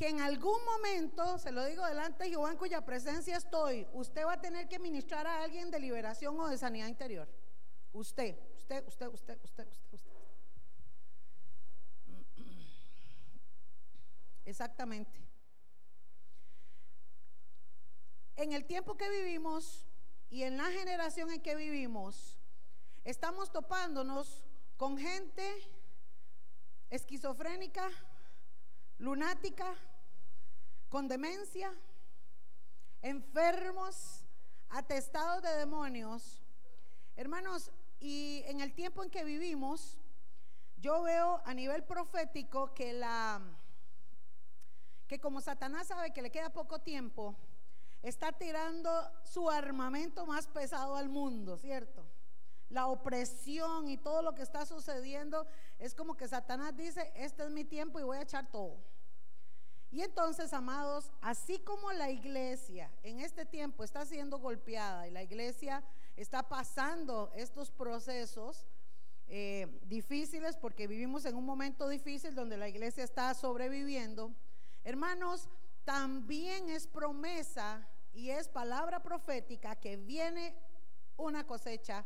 que en algún momento, se lo digo delante de Jehová en cuya presencia estoy, usted va a tener que ministrar a alguien de liberación o de sanidad interior. Usted, usted, usted, usted, usted, usted, usted. Exactamente. En el tiempo que vivimos y en la generación en que vivimos, estamos topándonos con gente esquizofrénica, lunática, con demencia, enfermos, atestados de demonios. Hermanos, y en el tiempo en que vivimos, yo veo a nivel profético que la que como Satanás sabe que le queda poco tiempo, está tirando su armamento más pesado al mundo, ¿cierto? La opresión y todo lo que está sucediendo es como que Satanás dice, este es mi tiempo y voy a echar todo. Y entonces, amados, así como la iglesia en este tiempo está siendo golpeada y la iglesia está pasando estos procesos eh, difíciles, porque vivimos en un momento difícil donde la iglesia está sobreviviendo, hermanos, también es promesa y es palabra profética que viene una cosecha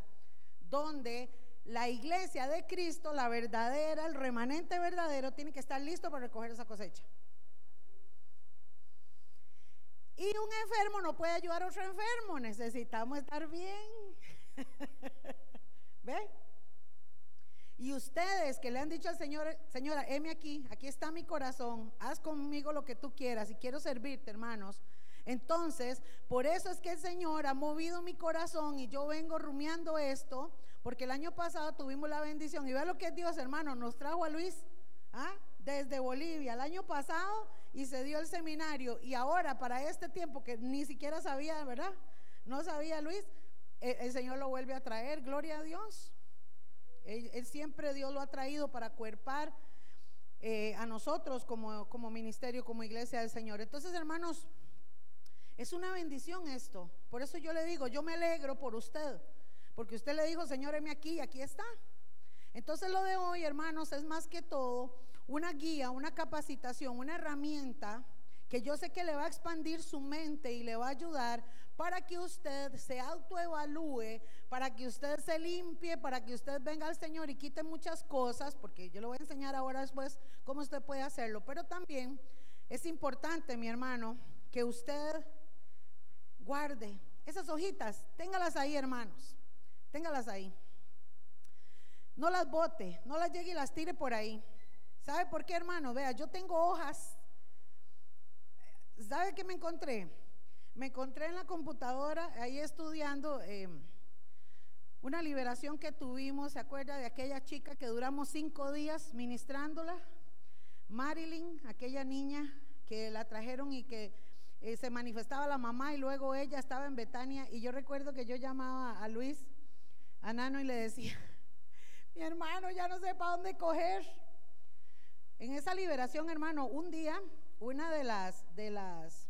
donde la iglesia de Cristo, la verdadera, el remanente verdadero, tiene que estar listo para recoger esa cosecha. Y un enfermo no puede ayudar a otro enfermo, necesitamos estar bien. ¿Ve? Y ustedes que le han dicho al Señor, Señora, heme aquí, aquí está mi corazón, haz conmigo lo que tú quieras y quiero servirte, hermanos. Entonces, por eso es que el Señor ha movido mi corazón y yo vengo rumiando esto, porque el año pasado tuvimos la bendición. Y vea lo que Dios, hermano, nos trajo a Luis ¿ah? desde Bolivia el año pasado y se dio el seminario. Y ahora, para este tiempo que ni siquiera sabía, ¿verdad? No sabía Luis, el, Señor lo vuelve a traer, gloria a Dios. Él, siempre Dios lo ha traído para cuerpar eh, a nosotros como, como ministerio, como iglesia del Señor. Entonces, hermanos, es una bendición esto. Por eso yo le digo, yo me alegro por usted. Porque usted le dijo, Señor, heme aquí y aquí está. Entonces lo de hoy, hermanos, es más que todo una guía, una capacitación, una herramienta que yo sé que le va a expandir su mente y le va a ayudar para que usted se autoevalúe, para que usted se limpie, para que usted venga al Señor y quite muchas cosas, porque yo le voy a enseñar ahora después cómo usted puede hacerlo. Pero también es importante, mi hermano, que usted guarde esas hojitas, téngalas ahí, hermanos, téngalas ahí. No las bote, no las llegue y las tire por ahí. ¿Sabe por qué, hermano? Vea, yo tengo hojas. ¿Sabe qué me encontré? Me encontré en la computadora, ahí estudiando em, una liberación que tuvimos, ¿se acuerda de aquella chica que duramos cinco días ministrándola? Marilyn, aquella niña que la trajeron y que eh, se manifestaba la mamá y luego ella estaba en Betania y yo recuerdo que yo llamaba a Luis, a Nano y le decía, mi hermano ya no sé para dónde coger. En esa liberación, hermano, un día, una de las, de las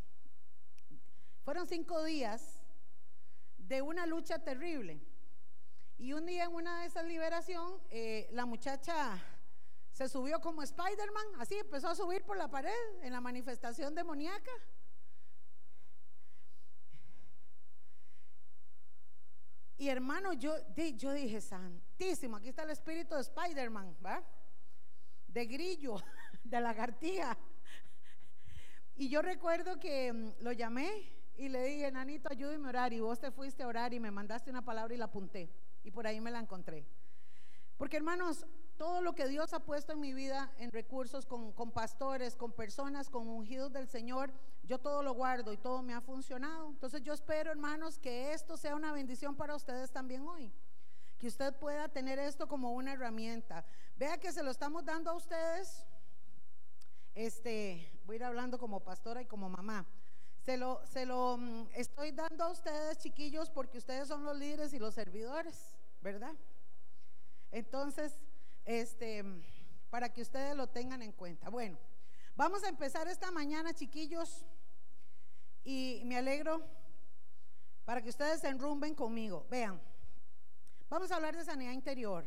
fueron cinco días de una lucha terrible. Y un día en una de esas liberación, eh, la muchacha se subió como Spider-Man, así empezó a subir por la pared en la manifestación demoníaca. Y hermano, yo, yo dije, santísimo, aquí está el espíritu de Spider-Man, ¿va? De grillo, de lagartija. Y yo recuerdo que mm, lo llamé y le dije, Nanito, ayúdeme a orar. Y vos te fuiste a orar y me mandaste una palabra y la apunté. Y por ahí me la encontré. Porque hermanos, todo lo que Dios ha puesto en mi vida en recursos, con, con, pastores, con personas, con ungidos del Señor, yo todo lo guardo y todo me ha funcionado. Entonces yo espero, hermanos, que esto sea una bendición para ustedes también hoy. Que usted pueda tener esto como una herramienta. Vea que se lo estamos dando a ustedes. Este, voy a ir hablando como pastora y como mamá. Se lo, se lo mm, estoy dando a ustedes, chiquillos, porque ustedes son los líderes y los servidores, ¿verdad? Entonces, este, para que ustedes lo tengan en cuenta. Bueno, vamos a empezar esta mañana, chiquillos, y me alegro para que ustedes se enrumben conmigo. Vean, vamos a hablar de sanidad interior.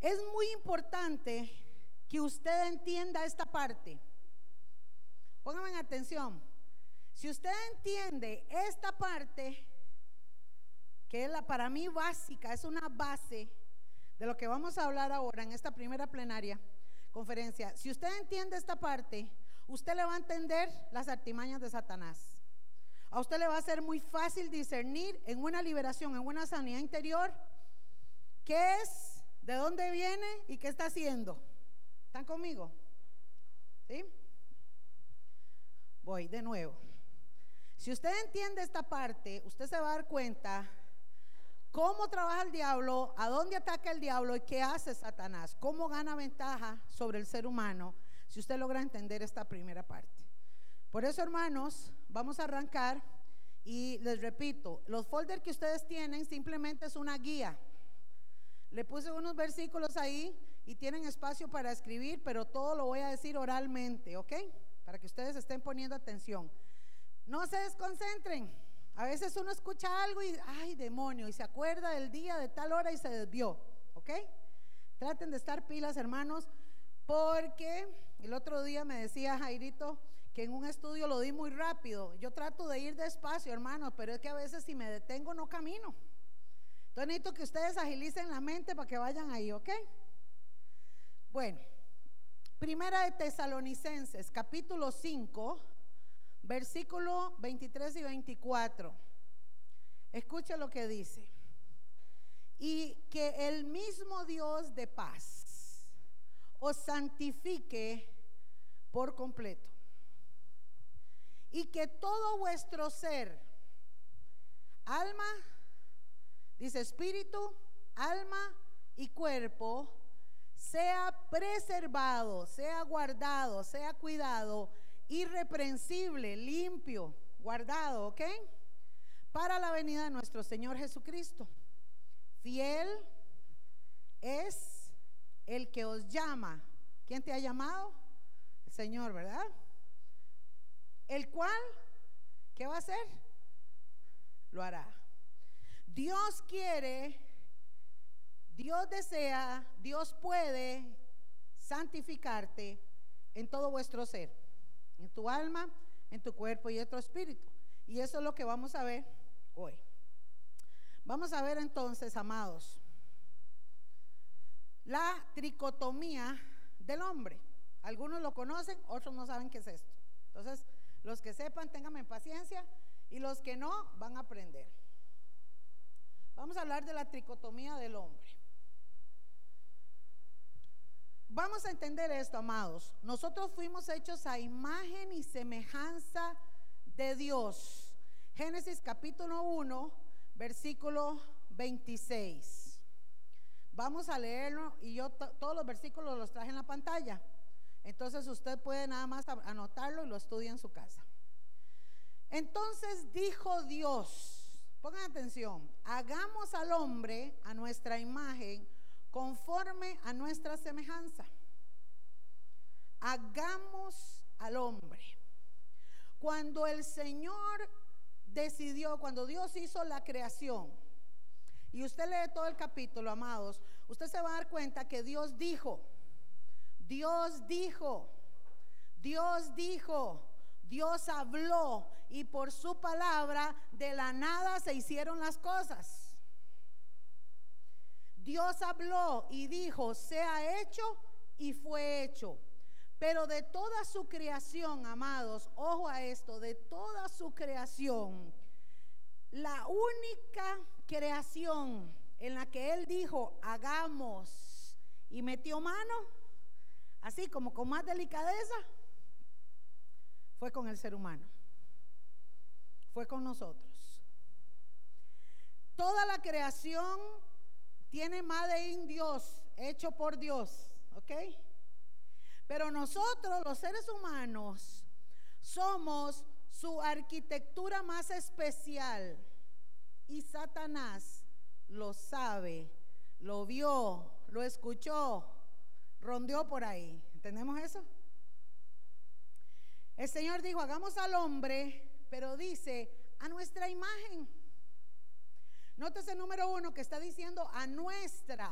Es muy importante que usted entienda esta parte. Pónganme en atención. Si usted entiende esta parte, que es la para mí básica, es una base de lo que vamos a hablar ahora en esta primera plenaria conferencia. Si usted entiende esta parte, usted le va a entender las artimañas de Satanás. A usted le va a ser muy fácil discernir en una liberación, en una sanidad interior, qué es, de dónde viene y qué está haciendo. ¿Están conmigo? ¿Sí? Voy de nuevo. Si usted entiende esta parte, usted se va a dar cuenta cómo trabaja el diablo, a dónde ataca el diablo y qué hace Satanás, cómo gana ventaja sobre el ser humano, si usted logra entender esta primera parte. Por eso, hermanos, vamos a arrancar y les repito, los folders que ustedes tienen simplemente es una guía. Le puse unos versículos ahí y tienen espacio para escribir, pero todo lo voy a decir oralmente, ¿ok? Para que ustedes estén poniendo atención. No se desconcentren. A veces uno escucha algo y, ay, demonio, y se acuerda del día de tal hora y se desvió, ¿ok? Traten de estar pilas, hermanos, porque el otro día me decía Jairito que en un estudio lo di muy rápido. Yo trato de ir despacio, hermanos, pero es que a veces si me detengo no camino. Entonces necesito que ustedes agilicen la mente para que vayan ahí, ¿ok? Bueno, primera de Tesalonicenses, capítulo 5 Versículo 23 y 24. Escucha lo que dice. Y que el mismo Dios de paz os santifique por completo. Y que todo vuestro ser, alma, dice espíritu, alma y cuerpo, sea preservado, sea guardado, sea cuidado irreprensible, limpio, guardado, ¿ok? Para la venida de nuestro Señor Jesucristo. Fiel es el que os llama. ¿Quién te ha llamado? El Señor, ¿verdad? El cual, ¿qué va a hacer? Lo hará. Dios quiere, Dios desea, Dios puede santificarte en todo vuestro ser en tu alma, en tu cuerpo y en tu espíritu. Y eso es lo que vamos a ver hoy. Vamos a ver entonces, amados, la tricotomía del hombre. Algunos lo conocen, otros no saben qué es esto. Entonces, los que sepan, ténganme paciencia y los que no, van a aprender. Vamos a hablar de la tricotomía del hombre. Vamos a entender esto, amados. Nosotros fuimos hechos a imagen y semejanza de Dios. Génesis capítulo 1, versículo 26. Vamos a leerlo y yo todos los versículos los traje en la pantalla. Entonces usted puede nada más anotarlo y lo estudia en su casa. Entonces dijo Dios, pongan atención, hagamos al hombre a nuestra imagen conforme a nuestra semejanza. Hagamos al hombre. Cuando el Señor decidió, cuando Dios hizo la creación, y usted lee todo el capítulo, amados, usted se va a dar cuenta que Dios dijo, Dios dijo, Dios dijo, Dios habló y por su palabra de la nada se hicieron las cosas. Dios habló y dijo, sea hecho y fue hecho. Pero de toda su creación, amados, ojo a esto, de toda su creación, la única creación en la que Él dijo, hagamos, y metió mano, así como con más delicadeza, fue con el ser humano, fue con nosotros. Toda la creación tiene Made in Dios, hecho por Dios, ¿ok? Pero nosotros, los seres humanos, somos su arquitectura más especial. Y Satanás lo sabe, lo vio, lo escuchó, rondeó por ahí. ¿Entendemos eso? El Señor dijo, hagamos al hombre, pero dice, a nuestra imagen. Nótese número uno que está diciendo a nuestra.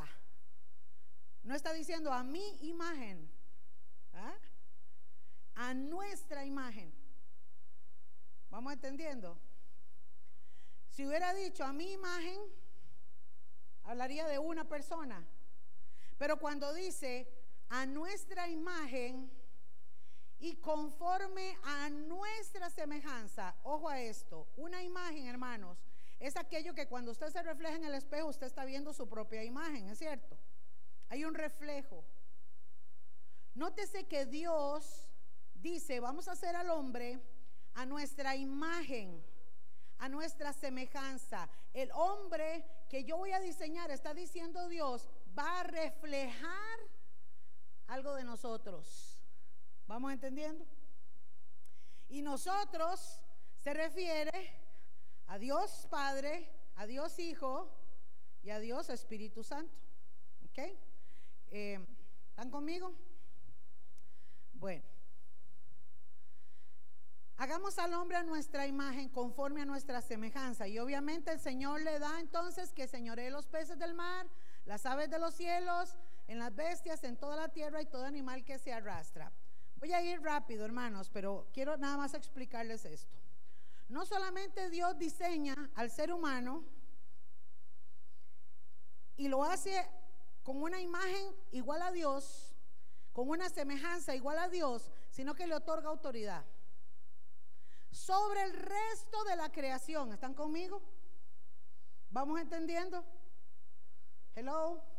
No está diciendo a mi imagen. ¿ah? a nuestra imagen. ¿Vamos entendiendo? Si hubiera dicho a mi imagen, hablaría de una persona. Pero cuando dice a nuestra imagen y conforme a nuestra semejanza, ojo a esto, una imagen, hermanos, es aquello que cuando usted se refleja en el espejo, usted está viendo su propia imagen, ¿es cierto? Hay un reflejo. Nótese que Dios dice, vamos a hacer al hombre a nuestra imagen, a nuestra semejanza. El hombre que yo voy a diseñar, está diciendo Dios, va a reflejar algo de nosotros. ¿Vamos entendiendo? Y nosotros se refiere a Dios Padre, a Dios Hijo y a Dios Espíritu Santo. ¿Ok? Eh, ¿Están conmigo? Bueno. Hagamos al hombre a nuestra imagen conforme a nuestra semejanza. Y obviamente el Señor le da entonces que señoree los peces del mar, las aves de los cielos, en las bestias, en toda la tierra y todo animal que se arrastra. Voy a ir rápido, hermanos, pero quiero nada más explicarles esto. No solamente Dios diseña al ser humano y lo hace con una imagen igual a Dios, con una semejanza igual a Dios, sino que le otorga autoridad sobre el resto de la creación. ¿Están conmigo? ¿Vamos entendiendo? Hello.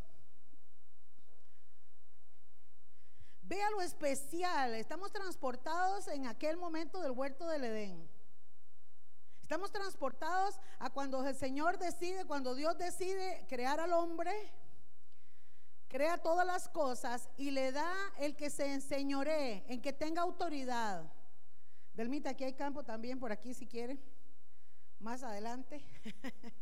Vea lo especial. Estamos transportados en aquel momento del huerto del Edén. Estamos transportados a cuando el Señor decide, cuando Dios decide crear al hombre, crea todas las cosas y le da el que se enseñoree, en que tenga autoridad. Delmita, aquí hay campo también, por aquí si quiere. Más adelante.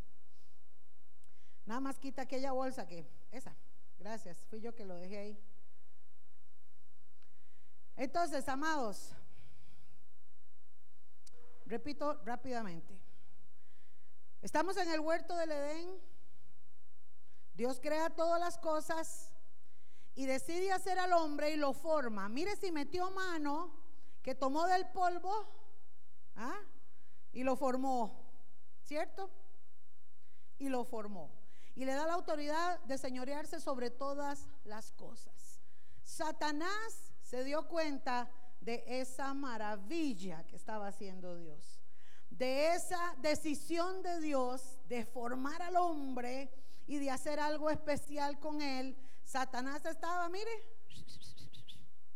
Nada más quita aquella bolsa que, esa, gracias, fui yo que lo dejé ahí. Entonces, amados, repito rápidamente. Estamos en el huerto del Edén. Dios crea todas las cosas y decide hacer al hombre y lo forma. Mire si metió mano que tomó del polvo ¿ah? y lo formó, ¿cierto? Y lo formó. Y le da la autoridad de señorearse sobre todas las cosas. Satanás se dio cuenta de esa maravilla que estaba haciendo Dios, de esa decisión de Dios de formar al hombre y de hacer algo especial con él. Satanás estaba, mire,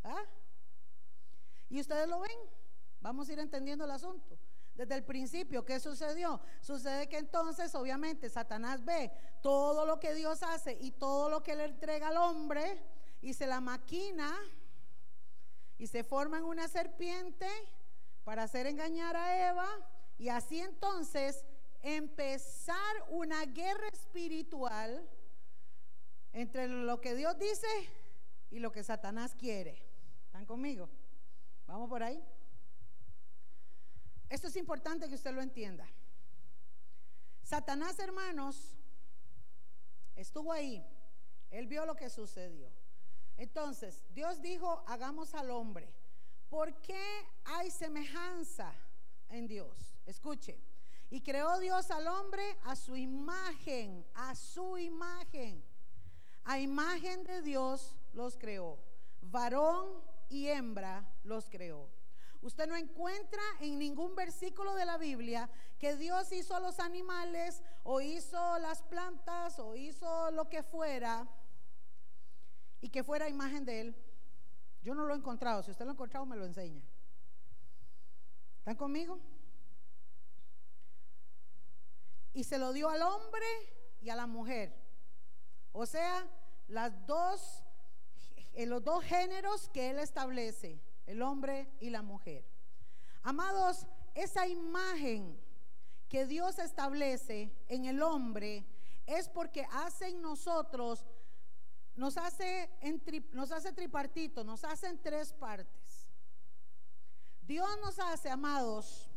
¿ah? y ustedes lo ven, vamos a ir entendiendo el asunto. Desde el principio, ¿qué sucedió? Sucede que entonces, obviamente, Satanás ve todo lo que Dios hace y todo lo que le entrega al hombre y se la maquina y se forma en una serpiente para hacer engañar a Eva y así entonces empezar una guerra espiritual entre lo que Dios dice y lo que Satanás quiere. ¿Están conmigo? Vamos por ahí. Esto es importante que usted lo entienda. Satanás, hermanos, estuvo ahí. Él vio lo que sucedió. Entonces, Dios dijo, hagamos al hombre. ¿Por qué hay semejanza en Dios? Escuche. Y creó Dios al hombre a su imagen, a su imagen. A imagen de Dios los creó. Varón y hembra los creó. Usted no encuentra en ningún versículo de la Biblia que Dios hizo los animales o hizo las plantas o hizo lo que fuera y que fuera imagen de Él. Yo no lo he encontrado. Si usted lo ha encontrado, me lo enseña. ¿Están conmigo? Y se lo dio al hombre y a la mujer. O sea, las dos, eh, los dos géneros que Él establece, el hombre y la mujer. Amados, esa imagen que Dios establece en el hombre es porque hace en nosotros nos hace, en nos hace tripartito, nos hace en tres partes. Dios nos hace, amados,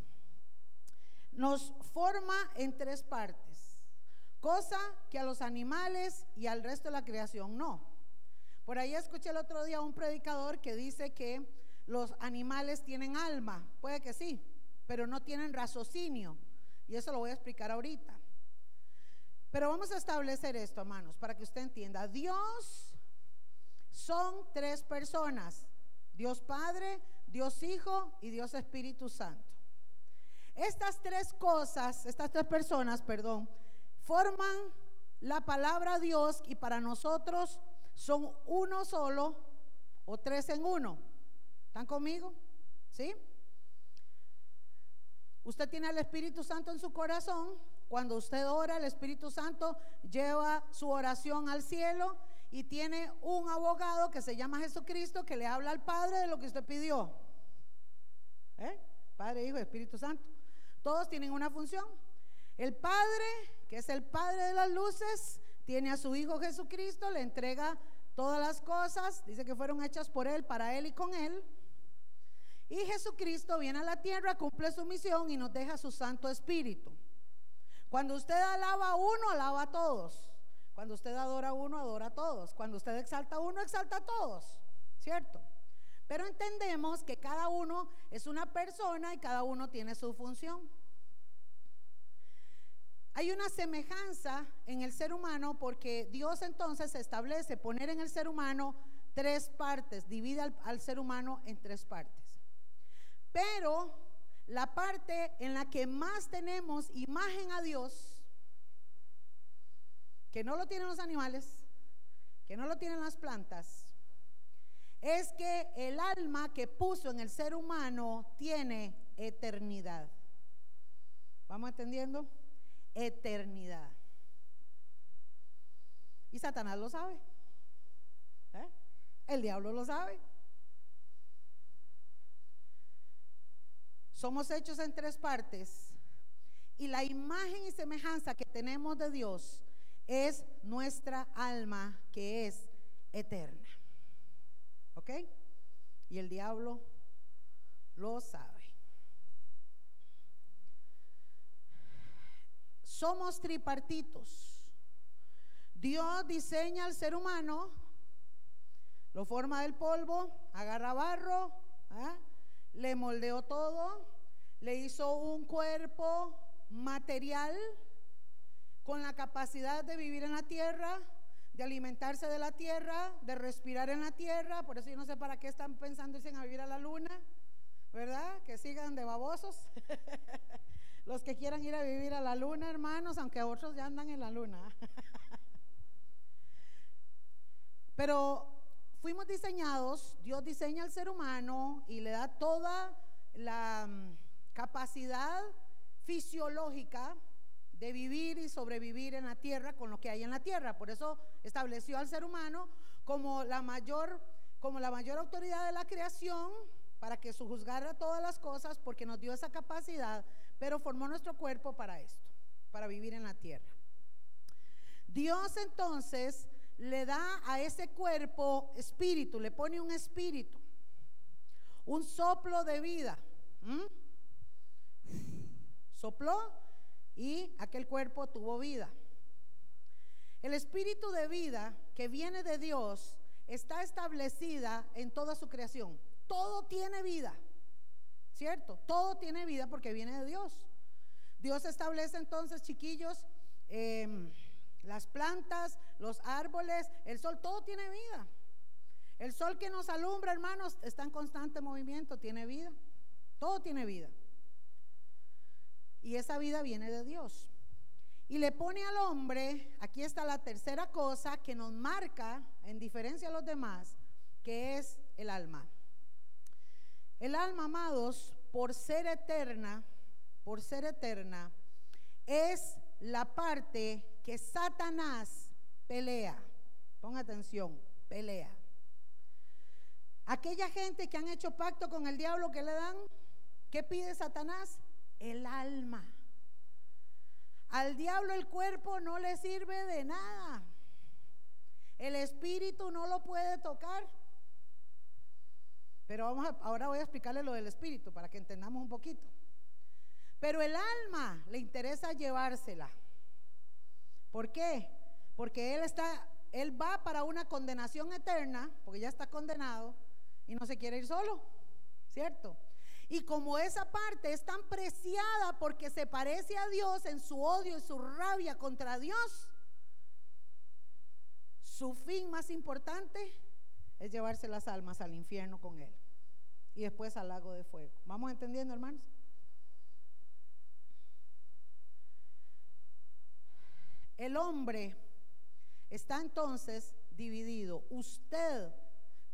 nos forma en tres partes, cosa que a los animales y al resto de la creación no. Por ahí escuché el otro día un predicador que dice que los animales tienen alma, puede que sí, pero no tienen raciocinio. Y eso lo voy a explicar ahorita. Pero vamos a establecer esto, hermanos, para que usted entienda. Dios son tres personas. Dios Padre, Dios Hijo y Dios Espíritu Santo. Estas tres cosas, estas tres personas, perdón, forman la palabra Dios y para nosotros son uno solo o tres en uno. ¿Están conmigo? ¿Sí? Usted tiene al Espíritu Santo en su corazón. Cuando usted ora, el Espíritu Santo lleva su oración al cielo y tiene un abogado que se llama Jesucristo que le habla al Padre de lo que usted pidió. ¿Eh? Padre, Hijo, Espíritu Santo. Todos tienen una función. El Padre, que es el Padre de las luces, tiene a su Hijo Jesucristo, le entrega todas las cosas, dice que fueron hechas por Él, para Él y con Él. Y Jesucristo viene a la tierra, cumple su misión y nos deja su Santo Espíritu. Cuando usted alaba a uno, alaba a todos. Cuando usted adora a uno, adora a todos. Cuando usted exalta a uno, exalta a todos. ¿Cierto? Pero entendemos que cada uno es una persona y cada uno tiene su función. Hay una semejanza en el ser humano porque Dios entonces establece poner en el ser humano tres partes, divide al, ser humano en tres partes. Pero la parte en la que más tenemos imagen a Dios, que no lo tienen los animales, que no lo tienen las plantas, es que el alma que puso en el ser humano tiene eternidad. ¿Vamos entendiendo? eternidad. Y Satanás lo sabe. ¿eh? El diablo lo sabe. Somos hechos en tres partes. Y la imagen y semejanza que tenemos de Dios es nuestra alma que es eterna. ¿Ok? Y el diablo lo sabe. Somos tripartitos. Dios diseña al ser humano, lo forma del polvo, agarra barro, ¿ah? le moldeó todo, le hizo un cuerpo material con la capacidad de vivir en la tierra, de alimentarse de la tierra, de respirar en la tierra. Por eso yo no sé para qué están pensando en vivir a la luna, ¿verdad? Que sigan de babosos. Los que quieran ir a vivir a la luna, hermanos, aunque otros ya andan en la luna. Pero fuimos diseñados, Dios diseña al ser humano y le da toda la capacidad fisiológica de vivir y sobrevivir en la tierra con lo que hay en la tierra. Por eso estableció al ser humano como la mayor, como la mayor autoridad de la creación para que su juzgara todas las cosas porque nos dio esa capacidad pero formó nuestro cuerpo para esto, para vivir en la tierra. Dios entonces le da a ese cuerpo espíritu, le pone un espíritu, un soplo de vida. Sopló y aquel cuerpo tuvo vida. El espíritu de vida que viene de Dios está establecida en toda su creación. Todo tiene vida. ¿cierto? Todo tiene vida porque viene de Dios. Dios establece entonces, chiquillos, em, las plantas, los árboles, el sol, todo tiene vida. El sol que nos alumbra, hermanos, está en constante movimiento, tiene vida. Todo tiene vida. Y esa vida viene de Dios. Y le pone al hombre, aquí está la tercera cosa que nos marca, en diferencia a los demás, que es el alma. El alma, amados, por ser eterna, por ser eterna, es la parte que Satanás pelea. Ponga atención, pelea. Aquella gente que han hecho pacto con el diablo, ¿qué le dan? ¿Qué pide Satanás? El alma. Al diablo el cuerpo no le sirve de nada. El espíritu no lo puede tocar. Pero vamos ahora voy a explicarle lo del espíritu para que entendamos un poquito. Pero el alma le interesa llevársela. ¿Por qué? Porque él está, él va para una condenación eterna, porque ya está condenado y no se quiere ir solo. ¿cierto? Y como esa parte es tan preciada porque se parece a Dios en su odio y su rabia contra Dios, su fin más importante es llevarse las almas al infierno con Él y después al lago de fuego. ¿Vamos entendiendo, hermanos? El hombre está entonces dividido. Usted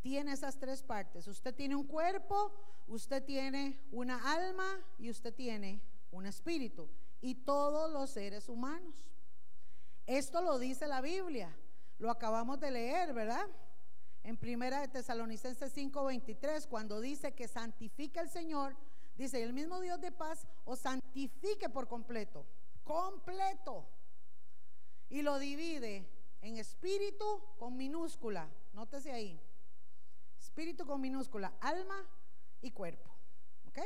tiene esas tres partes. Usted tiene un cuerpo, usted tiene una alma y usted tiene un espíritu. Y todos los seres humanos. Esto lo dice la Biblia. Lo acabamos de leer, ¿verdad? En primera de Tesalonicenses 5:23, cuando dice que santifica el Señor, dice, el mismo Dios de paz os santifique por completo, completo. Y lo divide en espíritu con minúscula, nótese ahí, espíritu con minúscula, alma y cuerpo. ¿Ok?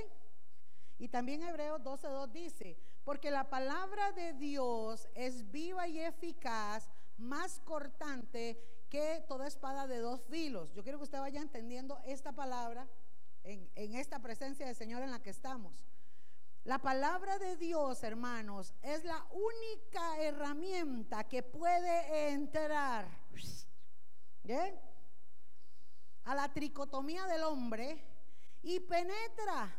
Y también Hebreos 12.2 dice, porque la palabra de Dios es viva y eficaz, más cortante que toda espada de dos filos. Yo quiero que usted vaya entendiendo esta palabra en, en esta presencia del Señor en la que estamos. La palabra de Dios, hermanos, es la única herramienta que puede entrar a la tricotomía del hombre y penetra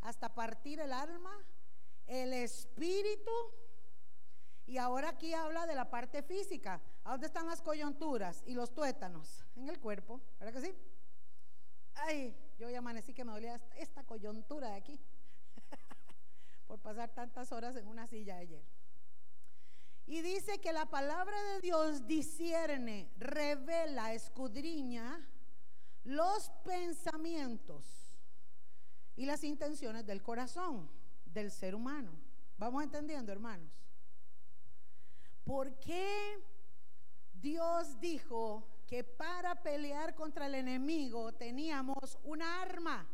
hasta partir el alma, el espíritu. Y ahora aquí habla de la parte física. ¿A dónde están las coyunturas y los tuétanos? En el cuerpo, ¿verdad que sí? Ay, yo ya amanecí que me dolía esta coyuntura de aquí por pasar tantas horas en una silla ayer. Y dice que la palabra de Dios discierne, revela, escudriña los pensamientos y las intenciones del corazón del ser humano. ¿Vamos entendiendo, hermanos? ¿Por qué Dios dijo que para pelear contra el enemigo teníamos una arma?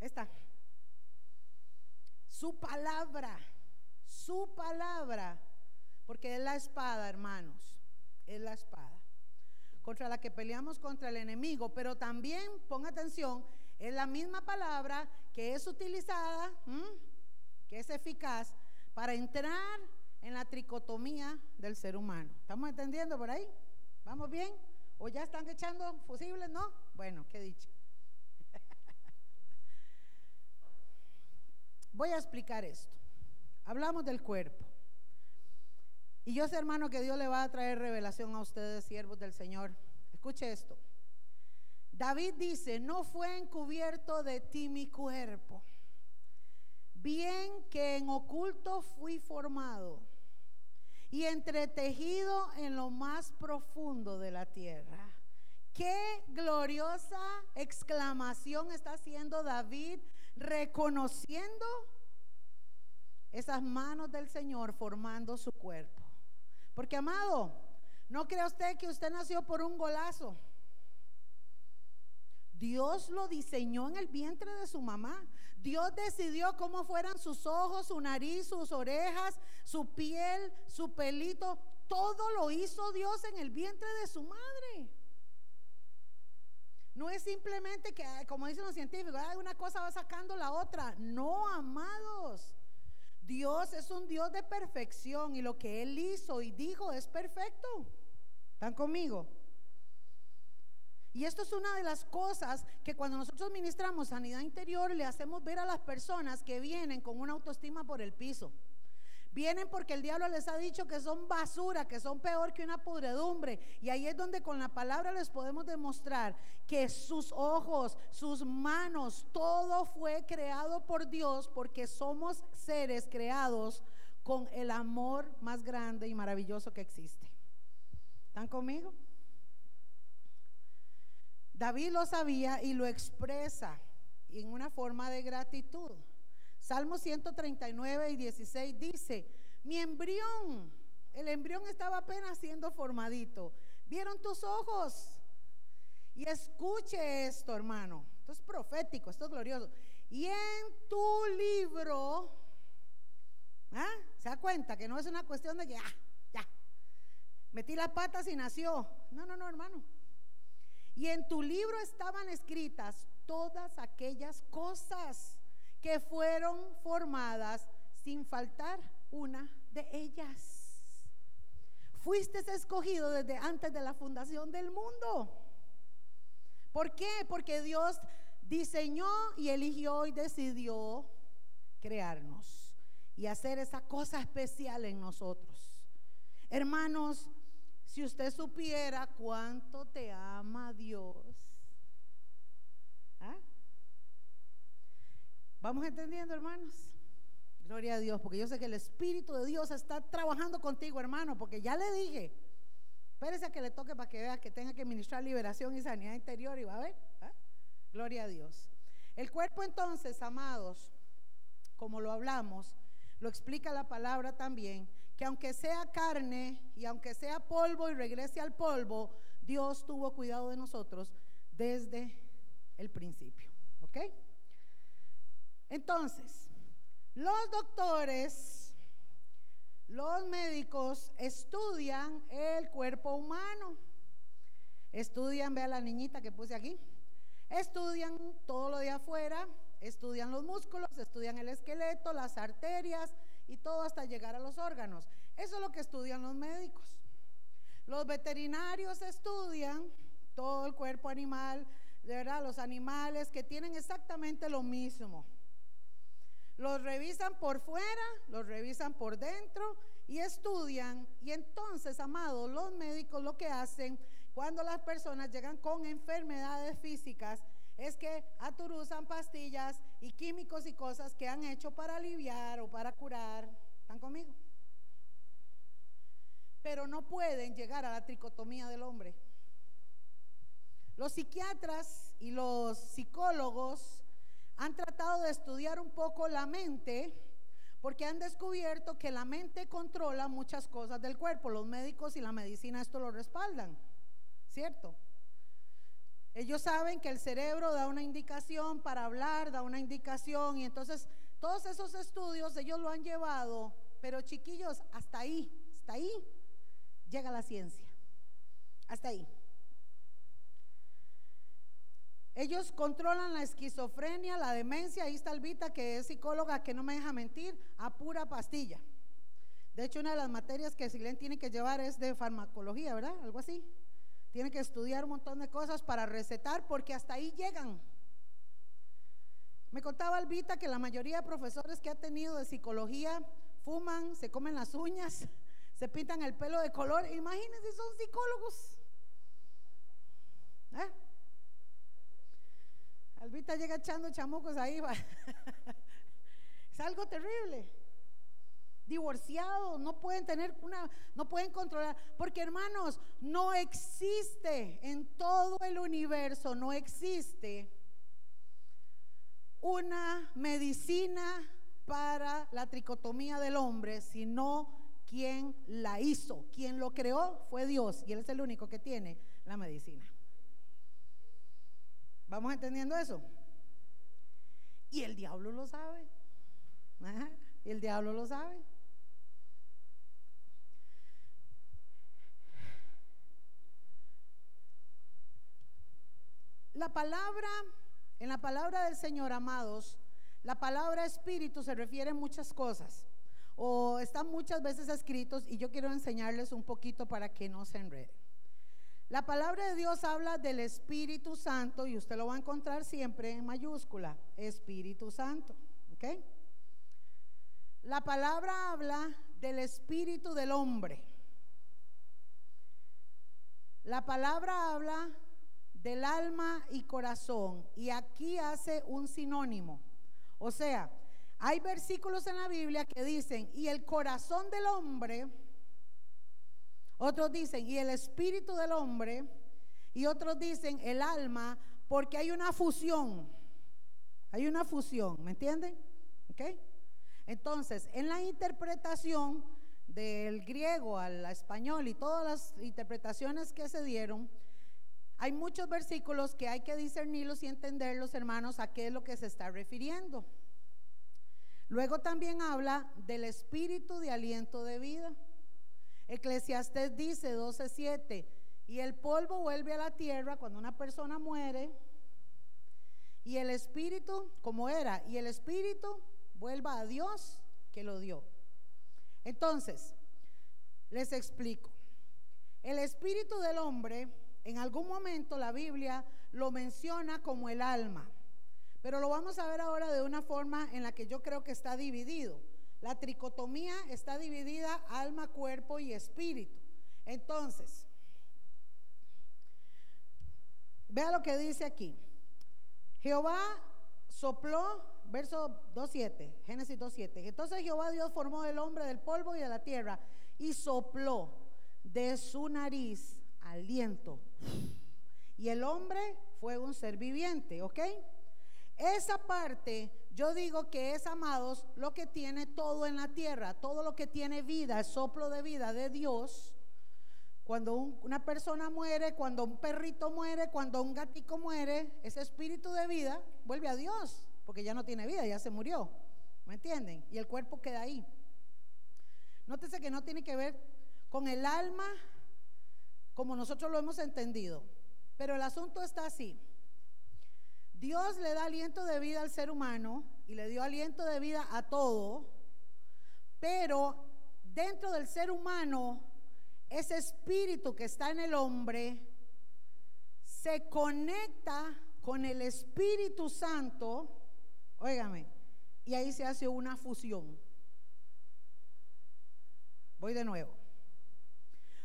Esta. Su palabra, su palabra, porque es la espada, hermanos, es la espada contra la que peleamos contra el enemigo, pero también, ponga atención, es la misma palabra que es utilizada, que es eficaz para entrar en la tricotomía del ser humano. ¿Estamos entendiendo por ahí? ¿Vamos bien? ¿O ya están echando fusibles? No. Bueno, qué dicho. Voy a explicar esto. Hablamos del cuerpo. Y yo sé, hermano, que Dios le va a traer revelación a ustedes, siervos del Señor. Escuche esto. David dice, no fue encubierto de ti mi cuerpo, bien que en oculto fui formado y entretejido en lo más profundo de la tierra. Qué gloriosa exclamación está haciendo David reconociendo esas manos del Señor formando su cuerpo. Porque amado, no crea usted que usted nació por un golazo. Dios lo diseñó en el vientre de su mamá. Dios decidió cómo fueran sus ojos, su nariz, sus orejas, su piel, su pelito. Todo lo hizo Dios en el vientre de su madre. No es simplemente que, como dicen los científicos, una cosa va sacando la otra. No, amados. Dios es un Dios de perfección y lo que Él hizo y dijo es perfecto. ¿Están conmigo? Y esto es una de las cosas que cuando nosotros ministramos sanidad interior le hacemos ver a las personas que vienen con una autoestima por el piso. Vienen porque el diablo les ha dicho que son basura, que son peor que una pudredumbre. Y ahí es donde con la palabra les podemos demostrar que sus ojos, sus manos, todo fue creado por Dios porque somos seres creados con el amor más grande y maravilloso que existe. ¿Están conmigo? David lo sabía y lo expresa en una forma de gratitud. Salmo 139 y 16 dice, mi embrión, el embrión estaba apenas siendo formadito. ¿Vieron tus ojos? Y escuche esto, hermano. Esto es profético, esto es glorioso. Y en tu libro, ¿ah? ¿se da cuenta que no es una cuestión de que, ah, ya, metí las patas y nació? No, no, no, hermano. Y en tu libro estaban escritas todas aquellas cosas que fueron formadas sin faltar una de ellas. Fuiste escogido desde antes de la fundación del mundo. ¿Por qué? Porque Dios diseñó y eligió y decidió crearnos y hacer esa cosa especial en nosotros. Hermanos, si usted supiera cuánto te ama Dios, ¿ah? ¿Vamos entendiendo, hermanos? Gloria a Dios, porque yo sé que el Espíritu de Dios está trabajando contigo, hermano, porque ya le dije, espérese a que le toque para que vea que tenga que ministrar liberación y sanidad interior y va a ver. ¿ah? Gloria a Dios. El cuerpo entonces, amados, como lo hablamos, lo explica la palabra también, que aunque sea carne y aunque sea polvo y regrese al polvo, Dios tuvo cuidado de nosotros desde el principio. ¿Ok? Entonces, los doctores, los médicos estudian el cuerpo humano. Estudian, vea la niñita que puse aquí. Estudian todo lo de afuera, estudian los músculos, estudian el esqueleto, las arterias y todo hasta llegar a los órganos. Eso es lo que estudian los médicos. Los veterinarios estudian todo el cuerpo animal, de verdad, los animales que tienen exactamente lo mismo. Los revisan por fuera, los revisan por dentro y estudian. Y entonces, amados, los médicos lo que hacen cuando las personas llegan con enfermedades físicas es que aturuzan pastillas y químicos y cosas que han hecho para aliviar o para curar. ¿Están conmigo? Pero no pueden llegar a la tricotomía del hombre. Los psiquiatras y los psicólogos han tratado de estudiar un poco la mente porque han descubierto que la mente controla muchas cosas del cuerpo. Los médicos y la medicina esto lo respaldan, ¿cierto? Ellos saben que el cerebro da una indicación para hablar, da una indicación y entonces todos esos estudios ellos lo han llevado, pero chiquillos, hasta ahí, hasta ahí llega la ciencia, hasta ahí. Ellos controlan la esquizofrenia, la demencia. Ahí está Albita, que es psicóloga, que no me deja mentir, a pura pastilla. De hecho, una de las materias que Silén tiene que llevar es de farmacología, ¿verdad? Algo así. Tiene que estudiar un montón de cosas para recetar, porque hasta ahí llegan. Me contaba Albita que la mayoría de profesores que ha tenido de psicología fuman, se comen las uñas, se pintan el pelo de color. Imagínense, son psicólogos. ¿Eh? Albita llega echando chamucos ahí. es algo terrible. Divorciados, no pueden tener una, no pueden controlar. Porque hermanos, no existe en todo el universo, no existe una medicina para la tricotomía del hombre, sino quien la hizo, quien lo creó fue Dios y Él es el único que tiene la medicina. ¿Vamos entendiendo eso? Y el diablo lo sabe. el diablo lo sabe. La palabra, en la palabra del Señor, amados, la palabra espíritu se refiere a muchas cosas. O están muchas veces escritos y yo quiero enseñarles un poquito para que no se enreden. La palabra de Dios habla del Espíritu Santo y usted lo va a encontrar siempre en mayúscula, Espíritu Santo. ¿Ok? La palabra habla del espíritu del hombre. La palabra habla del alma y corazón y aquí hace un sinónimo. O sea, hay versículos en la Biblia que dicen, y el corazón del hombre otros dicen, y el espíritu del hombre, y otros dicen el alma, porque hay una fusión. Hay una fusión, ¿me entienden? ¿Ok? Entonces, en la interpretación del griego al español y todas las interpretaciones que se dieron, hay muchos versículos que hay que discernirlos y entenderlos, hermanos, a qué es lo que se está refiriendo. Luego también habla del espíritu de aliento de vida. Eclesiastés dice 12:7, Y el polvo vuelve a la tierra cuando una persona muere. Y el espíritu, como era, y el espíritu vuelva a Dios que lo dio. Entonces, les explico. El espíritu del hombre, en algún momento la Biblia lo menciona como el alma, pero lo vamos a ver ahora de una forma en la que yo creo que está dividido. La tricotomía está dividida alma, cuerpo y espíritu. Entonces, vea lo que dice aquí. Jehová sopló, verso 2.7, Génesis 2.7. Entonces Jehová Dios formó el hombre del polvo y de la tierra y sopló de su nariz aliento. Y el hombre fue un ser viviente, ¿ok? Esa parte, yo digo que es, amados, lo que tiene todo en la tierra, todo lo que tiene vida, el soplo de vida de Dios. Cuando una persona muere, cuando un perrito muere, cuando un gatico muere, ese espíritu de vida vuelve a Dios, porque ya no tiene vida, ya se murió. ¿Me entienden? Y el cuerpo queda ahí. Nótese que no tiene que ver con el alma como nosotros lo hemos entendido. Pero el asunto está así. Dios le da aliento de vida al ser humano y le dio aliento de vida a todo, pero dentro del ser humano, ese espíritu que está en el hombre se conecta con el Espíritu Santo, óigame, y ahí se hace una fusión. Voy de nuevo.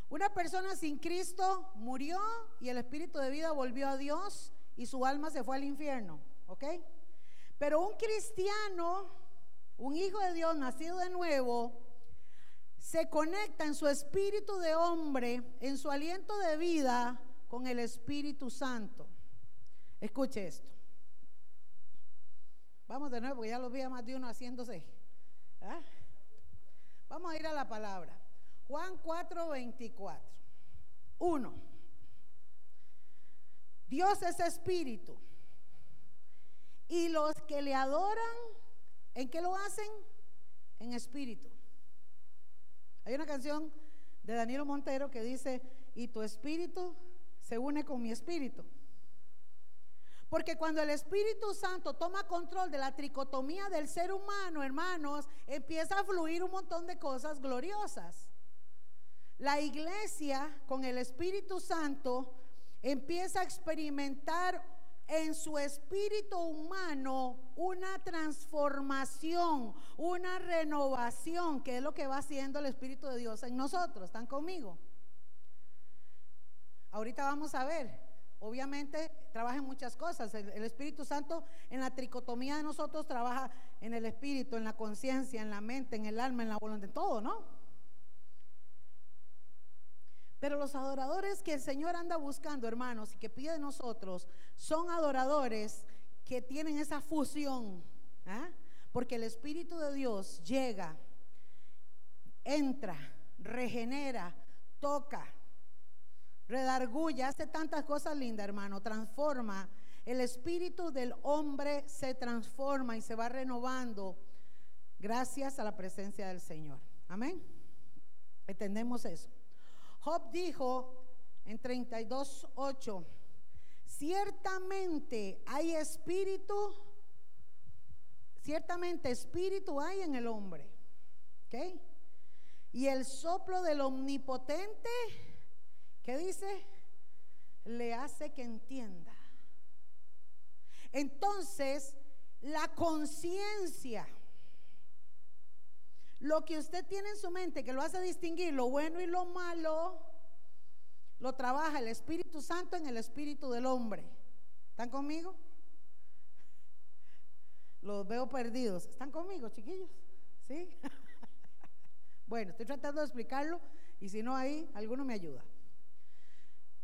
Una persona sin Cristo murió y el espíritu de vida volvió a Dios y su alma se fue al infierno, ¿ok? Pero un cristiano, un hijo de Dios nacido de nuevo, se conecta en su espíritu de hombre, en su aliento de vida con el Espíritu Santo. Escuche esto. Vamos de nuevo, ya lo vi a más de uno haciéndose. ¿ah? Vamos a ir a la palabra. Juan 4, 24. 1. Dios es espíritu. Y los que le adoran, ¿en qué lo hacen? En espíritu. Hay una canción de Danilo Montero que dice, y tu espíritu se une con mi espíritu. Porque cuando el Espíritu Santo toma control de la tricotomía del ser humano, hermanos, empieza a fluir un montón de cosas gloriosas. La iglesia con el Espíritu Santo empieza a experimentar en su espíritu humano una transformación, una renovación, que es lo que va haciendo el Espíritu de Dios en nosotros. ¿Están conmigo? Ahorita vamos a ver. Obviamente trabaja en muchas cosas. El, el, Espíritu Santo en la tricotomía de nosotros trabaja en el espíritu, en la conciencia, en la mente, en el alma, en la voluntad, en todo, ¿no? Pero los adoradores que el Señor anda buscando, hermanos, y que pide de nosotros, son adoradores que tienen esa fusión. ¿ah? Porque el Espíritu de Dios llega, entra, regenera, toca, redargulla, hace tantas cosas lindas, hermano, transforma. El espíritu del hombre se transforma y se va renovando gracias a la presencia del Señor. Amén. ¿Entendemos eso? Job dijo en 32.8, ciertamente hay espíritu, ciertamente espíritu hay en el hombre. ¿Ok? Y el soplo del omnipotente, ¿qué dice? Le hace que entienda. Entonces, la conciencia, lo que usted tiene en su mente que lo hace distinguir lo bueno y lo malo, lo trabaja el Espíritu Santo en el espíritu del hombre. ¿Están conmigo? Los veo perdidos. ¿Están conmigo, chiquillos? ¿Sí? bueno, estoy tratando de explicarlo y si no ahí, alguno me ayuda.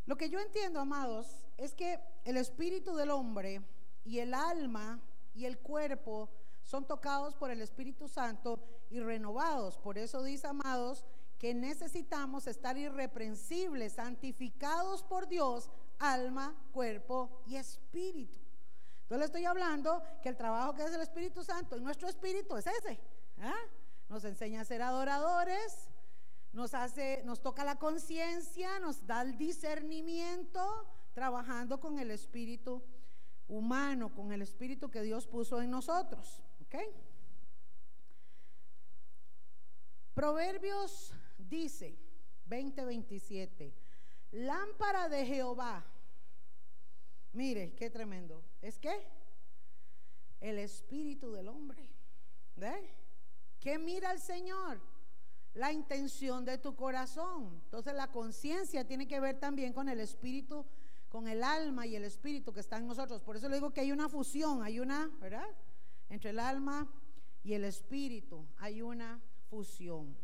Lo que yo entiendo, amados, es que el espíritu del hombre y el alma y el cuerpo son tocados por el Espíritu Santo y renovados. Por eso dice, amados, que necesitamos estar irreprensibles, santificados por Dios, alma, cuerpo y espíritu. Entonces le estoy hablando que el trabajo que es el Espíritu Santo y nuestro espíritu es ese. ¿ah? Nos enseña a ser adoradores, nos hace, nos toca la conciencia, nos da el discernimiento, trabajando con el espíritu humano, con el espíritu que Dios puso en nosotros. ¿Ok? Proverbios dice, 20:27, lámpara de Jehová. Mire, qué tremendo. ¿Es qué? El espíritu del hombre. ¿Ve? ¿Qué mira el Señor? La intención de tu corazón. Entonces la conciencia tiene que ver también con el espíritu, con el alma y el espíritu que está en nosotros. Por eso le digo que hay una fusión, hay una, ¿verdad? Entre el alma y el espíritu hay una fusión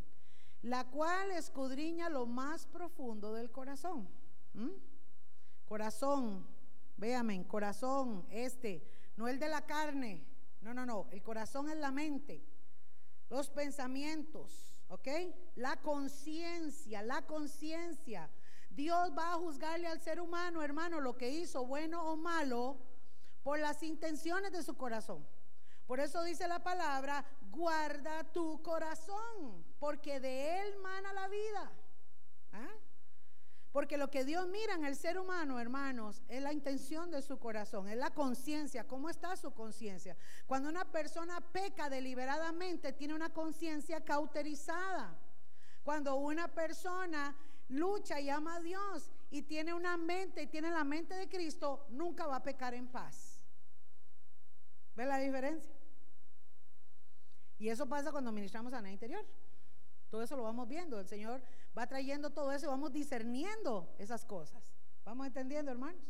la cual escudriña lo más profundo del corazón. Corazón, véame, corazón, este, no el de la carne, no, no, no, el corazón es la mente, los pensamientos, ¿ok? La conciencia, la conciencia. Dios va a juzgarle al ser humano, hermano, lo que hizo, bueno o malo, por las intenciones de su corazón. Por eso dice la palabra, guarda tu corazón, porque de él mana la vida. ¿Ah? Porque lo que Dios mira en el ser humano, hermanos, es la intención de su corazón, es la conciencia. ¿Cómo está su conciencia? Cuando una persona peca deliberadamente, tiene una conciencia cauterizada. Cuando una persona lucha y ama a Dios y tiene una mente y tiene la mente de Cristo, nunca va a pecar en paz. ¿Ve la diferencia? Y eso pasa cuando ministramos la interior. Todo eso lo vamos viendo. El Señor va trayendo todo eso y vamos discerniendo esas cosas. ¿Vamos entendiendo, hermanos?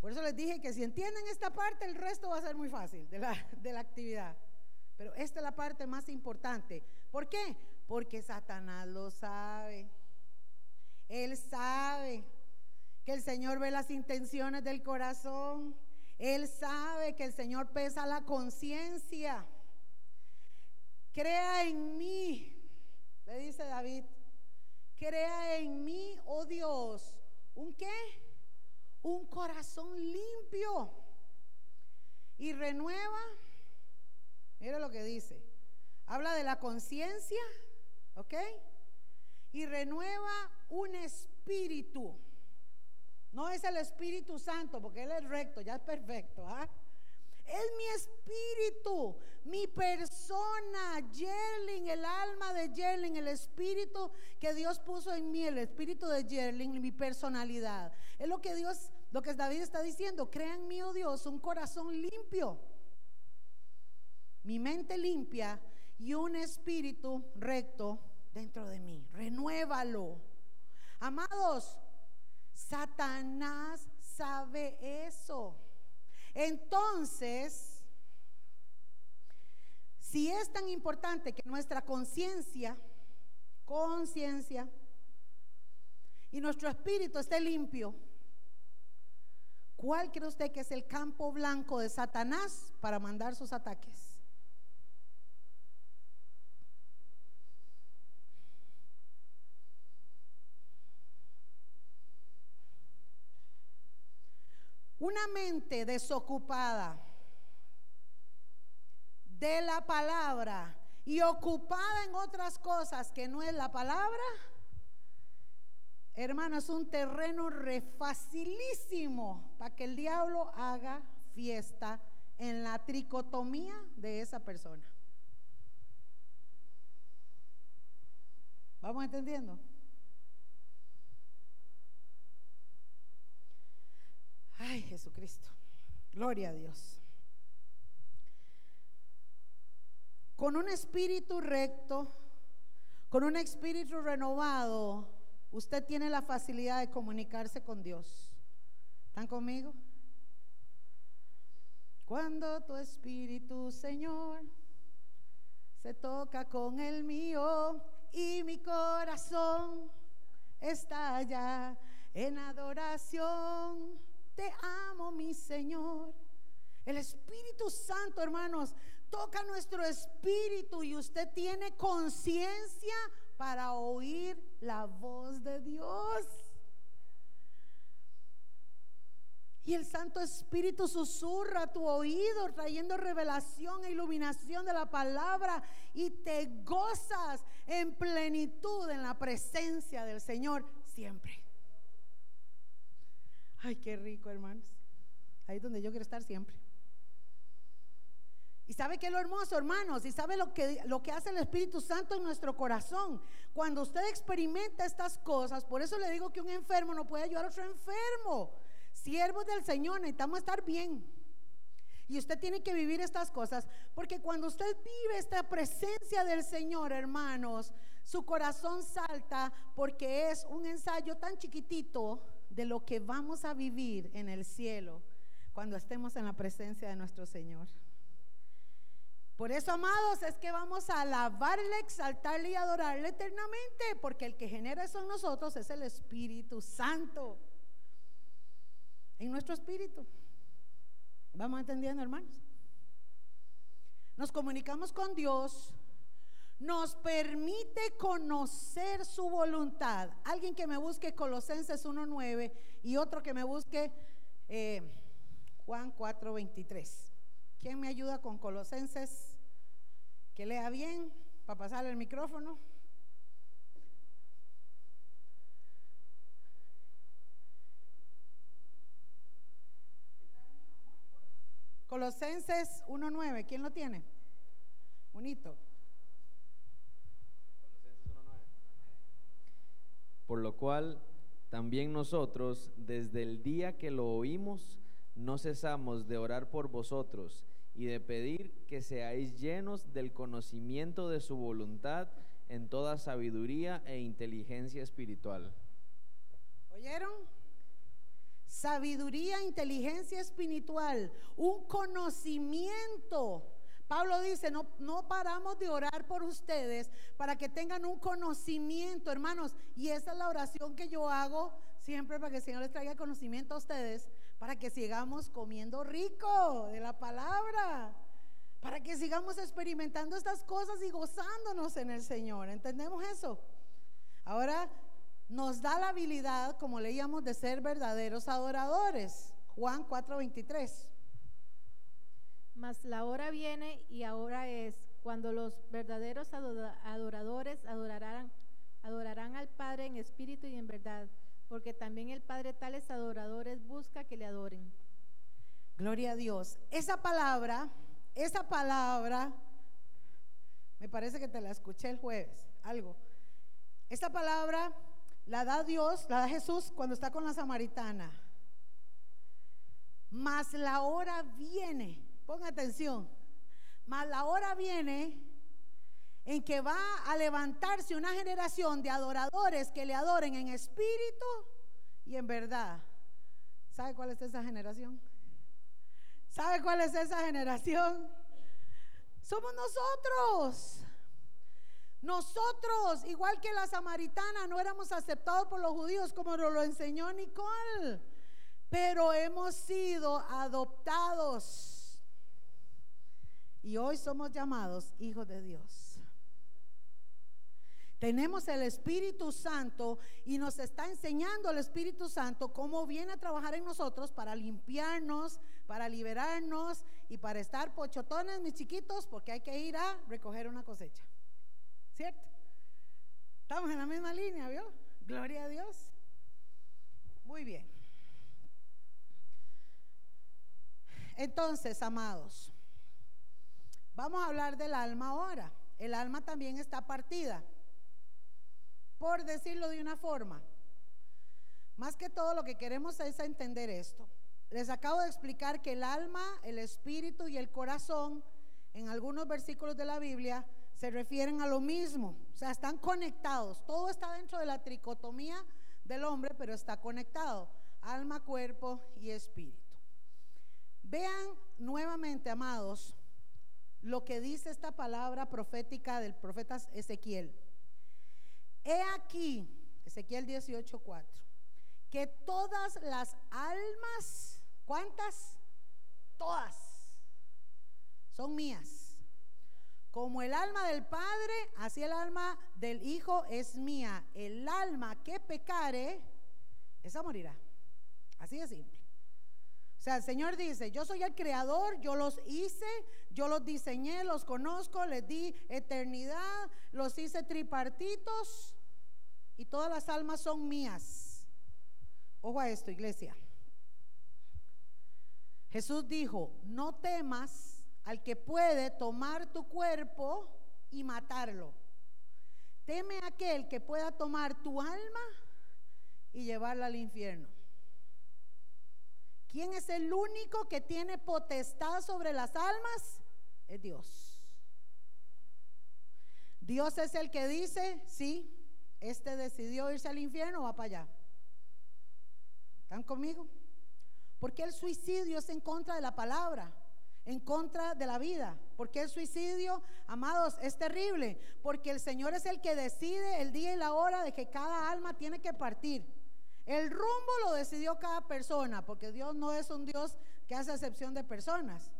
Por eso les dije que si entienden esta parte, el resto va a ser muy fácil de la, de la actividad. Pero esta es la parte más importante. ¿Por qué? Porque Satanás lo sabe. Él sabe que el Señor ve las intenciones del corazón. Él sabe que el Señor pesa la conciencia. Crea en mí, le dice David, crea en mí, oh Dios, ¿un qué? Un corazón limpio. Y renueva, mire lo que dice, habla de la conciencia, ¿ok? Y renueva un espíritu no es el Espíritu Santo, porque Él es recto, ya es perfecto. ¿ah? Es mi espíritu, mi persona, Yerling, el alma de Yerling, el espíritu que Dios puso en mí, el espíritu de Yerling, mi personalidad. Es lo que Dios, lo que David está diciendo. Crea en mí, oh Dios, un corazón limpio, mi mente limpia y un espíritu recto dentro de mí. Renuévalo. Amados, Satanás sabe eso. Entonces, si es tan importante que nuestra conciencia, conciencia, y nuestro espíritu esté limpio, ¿cuál cree usted que es el campo blanco de Satanás para mandar sus ataques? Una mente desocupada de la palabra y ocupada en otras cosas que no es la palabra, hermano, es un terreno refacilísimo para que el diablo haga fiesta en la tricotomía de esa persona. ¿Vamos entendiendo? Ay, Jesucristo. Gloria a Dios. Con un espíritu recto, con un espíritu renovado, usted tiene la facilidad de comunicarse con Dios. ¿Están conmigo? Cuando tu espíritu, Señor, se toca con el mío y mi corazón está allá en adoración te amo, mi Señor. El Espíritu Santo, hermanos, toca nuestro espíritu y usted tiene conciencia para oír la voz de Dios. Y el Santo Espíritu susurra a tu oído, trayendo revelación e iluminación de la palabra. Y te gozas en plenitud en la presencia del Señor siempre. Ay, qué rico, hermanos. Ahí es donde yo quiero estar siempre. Y sabe que es lo hermoso, hermanos, y sabe lo que, lo que hace el Espíritu Santo en nuestro corazón. Cuando usted experimenta estas cosas, por eso le digo que un enfermo no puede ayudar a otro enfermo. Siervos del Señor, necesitamos estar bien. Y usted tiene que vivir estas cosas, porque cuando usted vive esta presencia del Señor, hermanos, su corazón salta porque es un ensayo tan chiquitito de lo que vamos a vivir en el cielo cuando estemos en la presencia de nuestro Señor. Por eso, amados, es que vamos a alabarle, exaltarle y adorarle eternamente, porque el que genera eso en nosotros es el Espíritu Santo. En nuestro espíritu. ¿Vamos entendiendo, hermanos? Nos comunicamos con Dios, nos permite conocer su voluntad. Alguien que me busque Colosenses 1.9 y otro que me busque eh, Juan 4.23. ¿Quién me ayuda con Colosenses? Que lea bien para pasarle el micrófono. Colosenses 1.9, ¿quién lo tiene? Bonito. Por lo cual, también nosotros, desde el día que lo oímos, no cesamos de orar por vosotros y de pedir que seáis llenos del conocimiento de su voluntad en toda sabiduría e inteligencia espiritual. ¿Oyeron? Sabiduría, inteligencia espiritual, un conocimiento. Pablo dice, no, no paramos de orar por ustedes para que tengan un conocimiento, hermanos. Y esa es la oración que yo hago siempre para que el Señor les traiga conocimiento a ustedes para que sigamos comiendo rico de la palabra, para que sigamos experimentando estas cosas y gozándonos en el Señor. ¿Entendemos eso? Ahora nos da la habilidad, como leíamos, de ser verdaderos adoradores. Juan 4:23. Mas la hora viene y ahora es cuando los verdaderos adoradores adorarán, adorarán al Padre en espíritu y en verdad porque también el Padre tales adoradores busca que le adoren. Gloria a Dios. Esa palabra, esa palabra, me parece que te la escuché el jueves, algo. Esa palabra la da Dios, la da Jesús cuando está con la samaritana. Mas la hora viene, ponga atención, mas la hora viene en que va a levantarse una generación de adoradores que le adoren en espíritu y en verdad. ¿Sabe cuál es esa generación? ¿Sabe cuál es esa generación? Somos nosotros. Nosotros, igual que la samaritana, no éramos aceptados por los judíos como nos lo enseñó Nicole, pero hemos sido adoptados. Y hoy somos llamados hijos de Dios. Tenemos el Espíritu Santo y nos está enseñando el Espíritu Santo cómo viene a trabajar en nosotros para limpiarnos, para liberarnos y para estar pochotones, mis chiquitos, porque hay que ir a recoger una cosecha. ¿Cierto? Estamos en la misma línea, ¿vio? Gloria a Dios. Muy bien. Entonces, amados, vamos a hablar del alma ahora. El alma también está partida por decirlo de una forma. Más que todo lo que queremos es entender esto. Les acabo de explicar que el alma, el espíritu y el corazón, en algunos versículos de la Biblia, se refieren a lo mismo. O sea, están conectados. Todo está dentro de la tricotomía del hombre, pero está conectado. Alma, cuerpo y espíritu. Vean nuevamente, amados, lo que dice esta palabra profética del profeta Ezequiel. He aquí, Ezequiel 18:4, que todas las almas, ¿cuántas? Todas, son mías. Como el alma del Padre, así el alma del Hijo es mía. El alma que pecare, esa morirá. Así de. Sea, el Señor dice, yo soy el creador, yo los hice, yo los diseñé, los conozco, les di eternidad, los hice tripartitos y todas las almas son mías. Ojo a esto, iglesia. Jesús dijo, no temas al que puede tomar tu cuerpo y matarlo. Teme aquel que pueda tomar tu alma y llevarla al infierno. ¿Quién es el único que tiene potestad sobre las almas? Es Dios. Dios es el que dice, sí, este decidió irse al infierno, va para allá. ¿Están conmigo? Porque el suicidio es en contra de la palabra, en contra de la vida. Porque el suicidio, amados, es terrible. Porque el Señor es el que decide el día y la hora de que cada alma tiene que partir. El rumbo lo decidió cada persona, porque Dios no es un Dios que hace excepción de personas.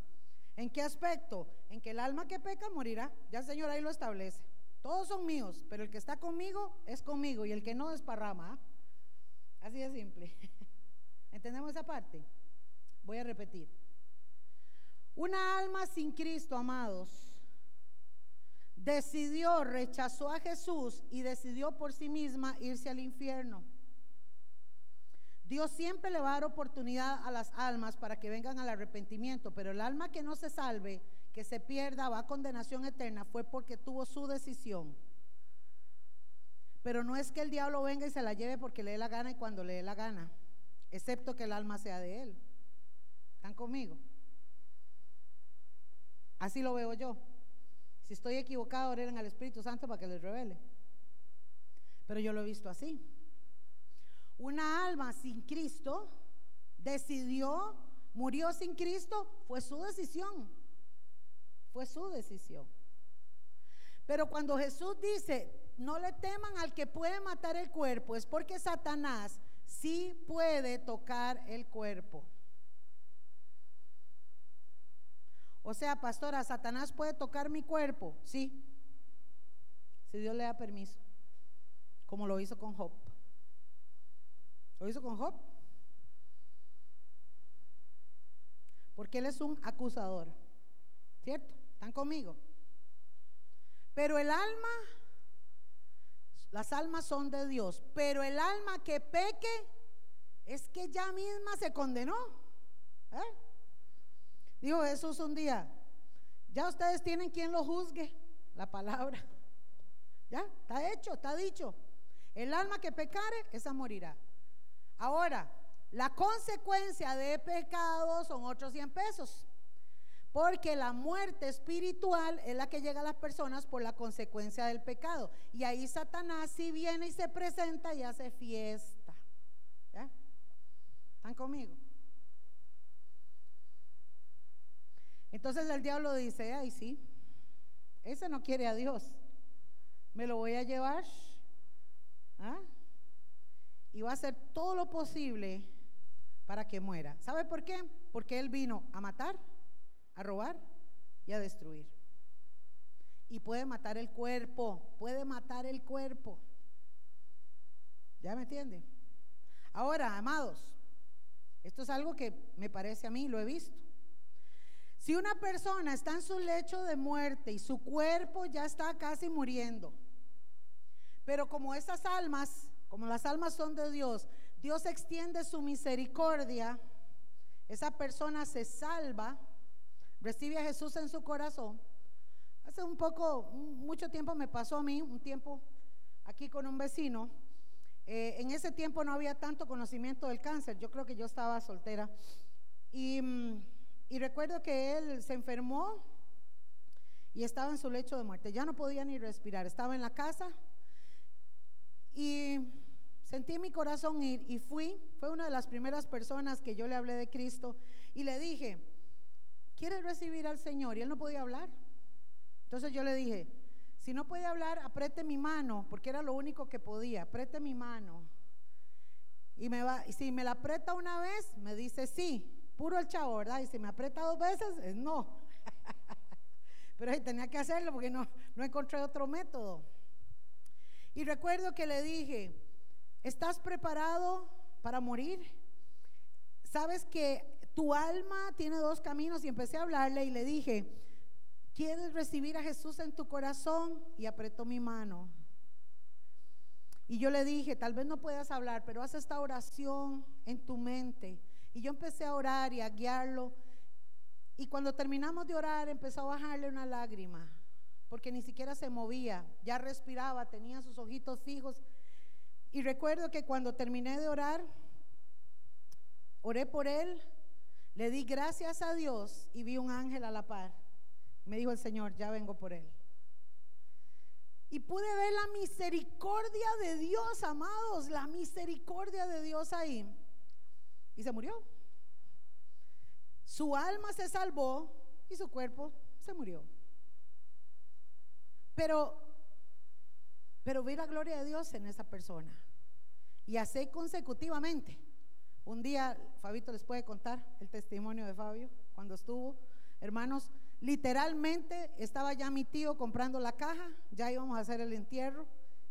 ¿En qué aspecto? En que el alma que peca morirá. Ya el Señor ahí lo establece. Todos son míos, pero el que está conmigo es conmigo y el que no es parrama. ¿ah? Así de simple. ¿Entendemos esa parte? Voy a repetir. Una alma sin Cristo, amados, decidió, rechazó a Jesús y decidió por sí misma irse al infierno. Dios siempre le va a dar oportunidad a las almas para que vengan al arrepentimiento, pero el alma que no se salve, que se pierda, va a condenación eterna, fue porque tuvo su decisión. Pero no es que el diablo venga y se la lleve porque le dé la gana y cuando le dé la gana, excepto que el alma sea de él. ¿Están conmigo? Así lo veo yo. Si estoy equivocado, oren al Espíritu Santo para que les revele. Pero yo lo he visto así. Una alma sin Cristo decidió, murió sin Cristo, fue su decisión. Fue su decisión. Pero cuando Jesús dice, no le teman al que puede matar el cuerpo, es porque Satanás sí puede tocar el cuerpo. O sea, pastora, Satanás puede tocar mi cuerpo, sí, si Dios le da permiso, como lo hizo con Job. Lo hizo con Job. Porque él es un acusador. ¿Cierto? ¿Están conmigo? Pero el alma, las almas son de Dios. Pero el alma que peque es que ya misma se condenó. ¿Eh? Dijo Jesús un día, ya ustedes tienen quien lo juzgue, la palabra. Ya, está hecho, está dicho. El alma que pecare, esa morirá. Ahora, la consecuencia de pecado son otros 100 pesos. Porque la muerte espiritual es la que llega a las personas por la consecuencia del pecado. Y ahí Satanás sí viene y se presenta y hace fiesta. ¿Ya? ¿Están conmigo? Entonces el diablo dice, ay sí, ese no quiere a Dios. Me lo voy a llevar. ¿Ah? Y va a hacer todo lo posible para que muera. ¿Sabe por qué? Porque Él vino a matar, a robar y a destruir. Y puede matar el cuerpo, puede matar el cuerpo. ¿Ya me entiende? Ahora, amados, esto es algo que me parece a mí, lo he visto. Si una persona está en su lecho de muerte y su cuerpo ya está casi muriendo, pero como esas almas como las almas son de Dios, Dios extiende su misericordia, esa persona se salva, recibe a Jesús en su corazón. Hace un poco, mucho tiempo me pasó a mí, un tiempo aquí con un vecino. Eh, en ese tiempo no había tanto conocimiento del cáncer, yo creo que yo estaba soltera. Mm, y recuerdo que él se enfermó y estaba en su lecho de muerte, ya no podía ni respirar, estaba en la casa y sentí en mi corazón ir y fui, fue una de las primeras personas que yo le hablé de Cristo y le dije, ¿quieres recibir al Señor? Y él no podía hablar. Entonces yo le dije, si no puede hablar, apriete mi mano, porque era lo único que podía, apriete mi mano. Y me va, si me la aprieta una vez, me dice sí, puro el chavo, ¿verdad? Y si me aprieta dos veces, es no. Pero tenía que hacerlo porque no, no encontré otro método. Y recuerdo que le dije, ¿estás preparado para morir? ¿Sabes que tu alma tiene dos caminos y empecé a hablarle y le dije, ¿quieres recibir a Jesús en tu corazón? Y apretó mi mano. Y yo le dije, tal vez no puedas hablar, pero haz esta oración en tu mente. Y yo empecé a orar y a guiarlo. Y cuando terminamos de orar, empezó a bajarle una lágrima, porque ni siquiera se movía, ya respiraba, tenía sus ojitos fijos. Y recuerdo que cuando terminé de orar, oré por él, le di gracias a Dios y vi un ángel a la par. Me dijo el Señor, ya vengo por él. Y pude ver la misericordia de Dios, amados, la misericordia de Dios ahí. Y se murió. Su alma se salvó y su cuerpo se murió. Pero, pero vi la gloria de Dios en esa persona. Y así consecutivamente. Un día, Fabito les puede contar el testimonio de Fabio cuando estuvo. Hermanos, literalmente estaba ya mi tío comprando la caja, ya íbamos a hacer el entierro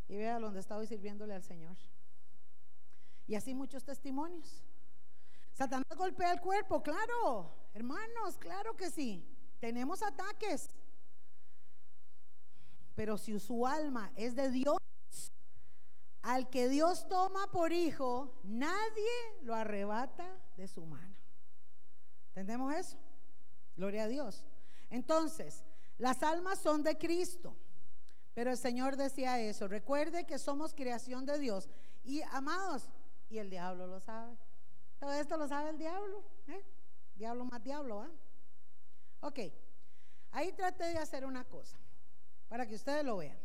y vea donde estaba sirviéndole al Señor. Y así muchos testimonios. Satanás golpea el cuerpo, claro, hermanos, claro que sí. Tenemos ataques. Pero si su alma es de Dios, al que Dios toma por hijo, nadie lo arrebata de su mano. ¿Entendemos eso? Gloria a Dios. Entonces, las almas son de Cristo. Pero el Señor decía eso. Recuerde que somos creación de Dios. Y amados, y el diablo lo sabe. Todo esto lo sabe el diablo. ¿eh? Diablo más diablo, ¿ah? Ok, ahí trate de hacer una cosa para que ustedes lo vean.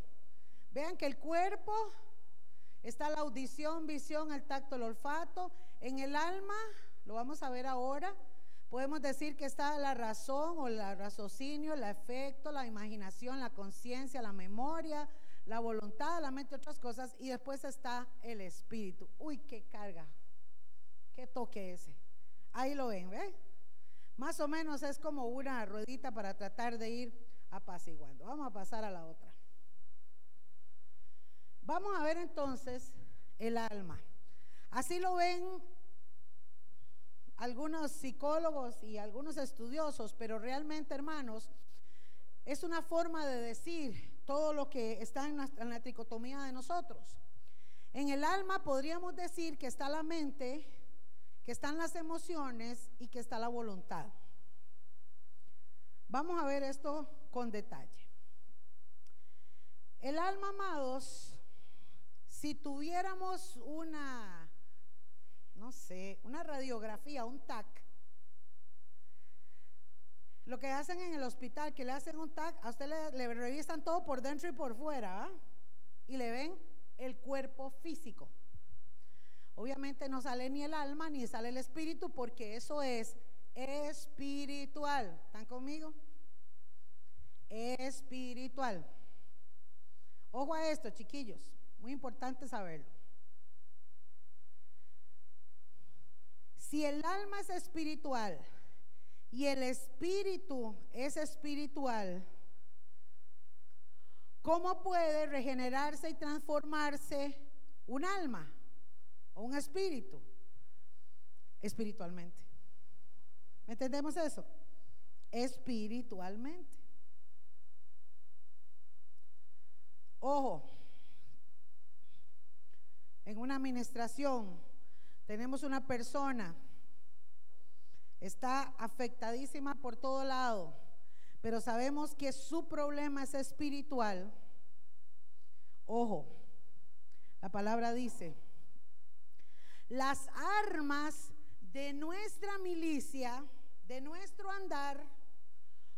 Vean que el cuerpo está la audición, visión, el tacto, el olfato. En el alma, lo vamos a ver ahora, podemos decir que está la razón o el raciocinio, el afecto, la imaginación, la conciencia, la memoria, la voluntad, la mente, otras cosas. Y después está el espíritu. Uy, qué carga qué toque ese. Ahí lo ven, ¿ve? Más o menos es como una ruedita para tratar de ir apaciguando. Vamos a pasar a la otra. Vamos a ver entonces el alma. Así lo ven algunos psicólogos y algunos estudiosos, pero realmente, hermanos, es una forma de decir todo lo que está en la, en la tricotomía de nosotros. En el alma podríamos decir que está la mente, que están las emociones y que está la voluntad. Vamos a ver esto con detalle. El alma, amados, si tuviéramos una, no sé, una radiografía, un TAC, lo que hacen en el hospital, que le hacen un TAC, a usted le, revisan todo por dentro y por fuera, y le ven el cuerpo físico. Obviamente no sale ni el alma ni sale el espíritu porque eso es espiritual. ¿Están conmigo? Espiritual. Ojo a esto, chiquillos. Muy importante saberlo. Si el alma es espiritual y el espíritu es espiritual, ¿cómo puede regenerarse y transformarse un alma? o un espíritu espiritualmente. ¿Me entendemos eso? Espiritualmente. Ojo, en una administración tenemos una persona, está afectadísima por todo lado, pero sabemos que su problema es espiritual. Ojo, la palabra dice, las armas de nuestra milicia, de nuestro andar,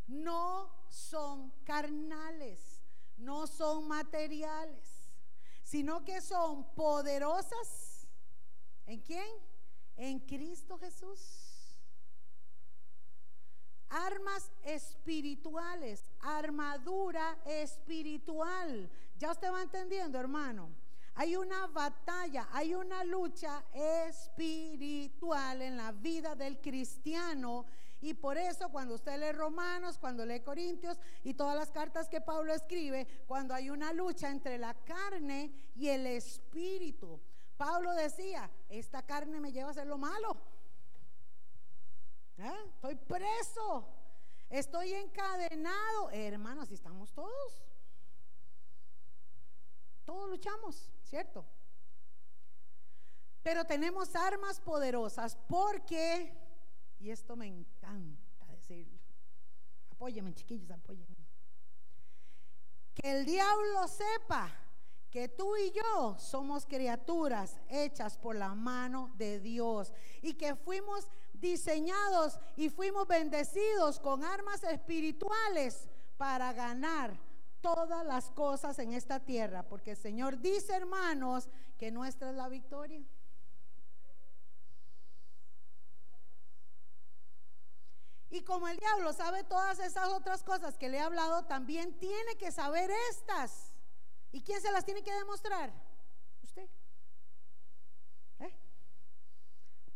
no son carnales, no son materiales, sino que son poderosas. ¿En quién? En Cristo Jesús. Armas espirituales, armadura espiritual. ¿Ya usted va entendiendo, hermano? Hay una batalla, hay una lucha espiritual en la vida del cristiano. Y por eso cuando usted lee Romanos, cuando lee Corintios y todas las cartas que Pablo escribe, cuando hay una lucha entre la carne y el espíritu. Pablo decía, esta carne me lleva a hacer lo malo. estoy preso, estoy encadenado. hermanos, y estamos todos. Todos luchamos, ¿cierto? Pero tenemos armas poderosas porque, y esto me encanta decirlo, apóyeme chiquillos, apóyenme. Que el diablo sepa que tú y yo somos criaturas hechas por la mano de Dios y que fuimos diseñados y fuimos bendecidos con armas espirituales para ganar todas las cosas en esta tierra, porque el Señor dice, hermanos, que nuestra es la victoria. Y como el diablo sabe todas esas otras cosas que le he hablado, también tiene que saber estas. ¿Y quién se las tiene que demostrar? Usted. ¿Eh?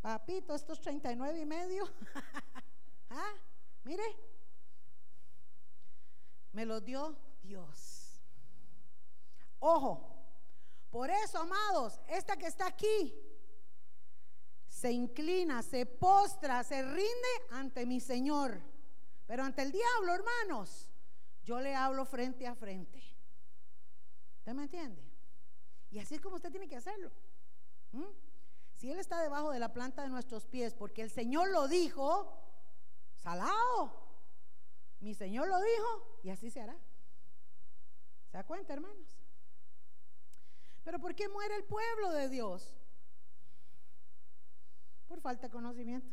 Papito, estos 39 y medio. ¿Ah? Mire. Me los dio Dios. Ojo. Por eso, amados, esta que está aquí se inclina, se postra, se rinde ante mi Señor. Pero ante el diablo, hermanos, yo le hablo frente a frente. ¿Usted me entiende? Y así es como usted tiene que hacerlo. Si Él está debajo de la planta de nuestros pies, porque el Señor lo dijo, salado. Mi Señor lo dijo y así se hará. ¿Se da cuenta, hermanos? Pero ¿por qué muere el pueblo de Dios? Por falta de conocimiento.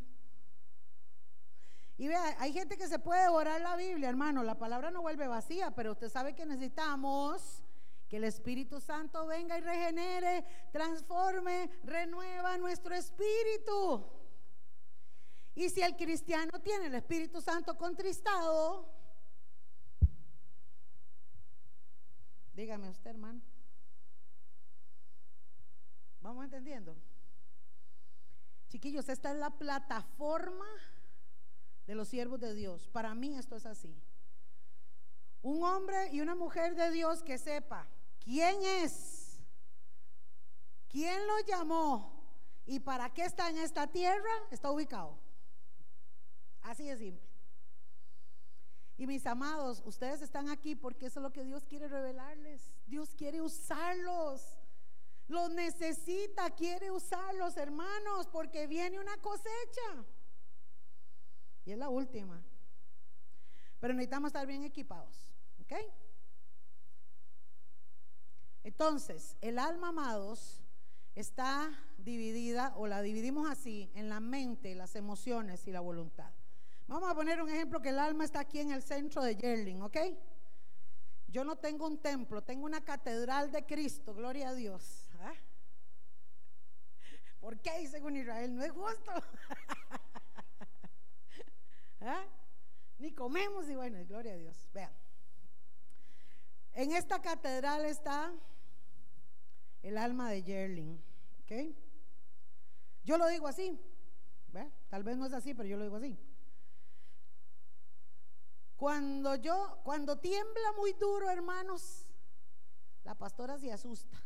Y vea, hay gente que se puede devorar la Biblia, hermano. La palabra no vuelve vacía, pero usted sabe que necesitamos que el Espíritu Santo venga y regenere, transforme, renueva nuestro espíritu. Y si el cristiano tiene el Espíritu Santo contristado, dígame usted, hermano. ¿Vamos entendiendo? Chiquillos, esta es la plataforma de los siervos de Dios. Para mí esto es así. Un hombre y una mujer de Dios que sepa quién es, quién lo llamó y para qué está en esta tierra, está ubicado. Así de simple. Y mis amados, ustedes están aquí porque eso es lo que Dios quiere revelarles. Dios quiere usarlos. Los necesita, quiere usarlos, hermanos, porque viene una cosecha. Y es la última. Pero necesitamos estar bien equipados. ¿Ok? Entonces, el alma, amados, está dividida, o la dividimos así, en la mente, las emociones y la voluntad. Vamos a poner un ejemplo que el alma está aquí en el centro de Yerling, ¿ok? Yo no tengo un templo, tengo una catedral de Cristo, gloria a Dios. ¿Por qué, según Israel? No es justo. ¿Ah? Ni comemos y bueno, gloria a Dios. Vean. En esta catedral está el alma de Yerling. ¿Ok? Yo lo digo así. Tal vez no es así, pero yo lo digo así. Cuando yo, cuando tiembla muy duro, hermanos, la pastora se asusta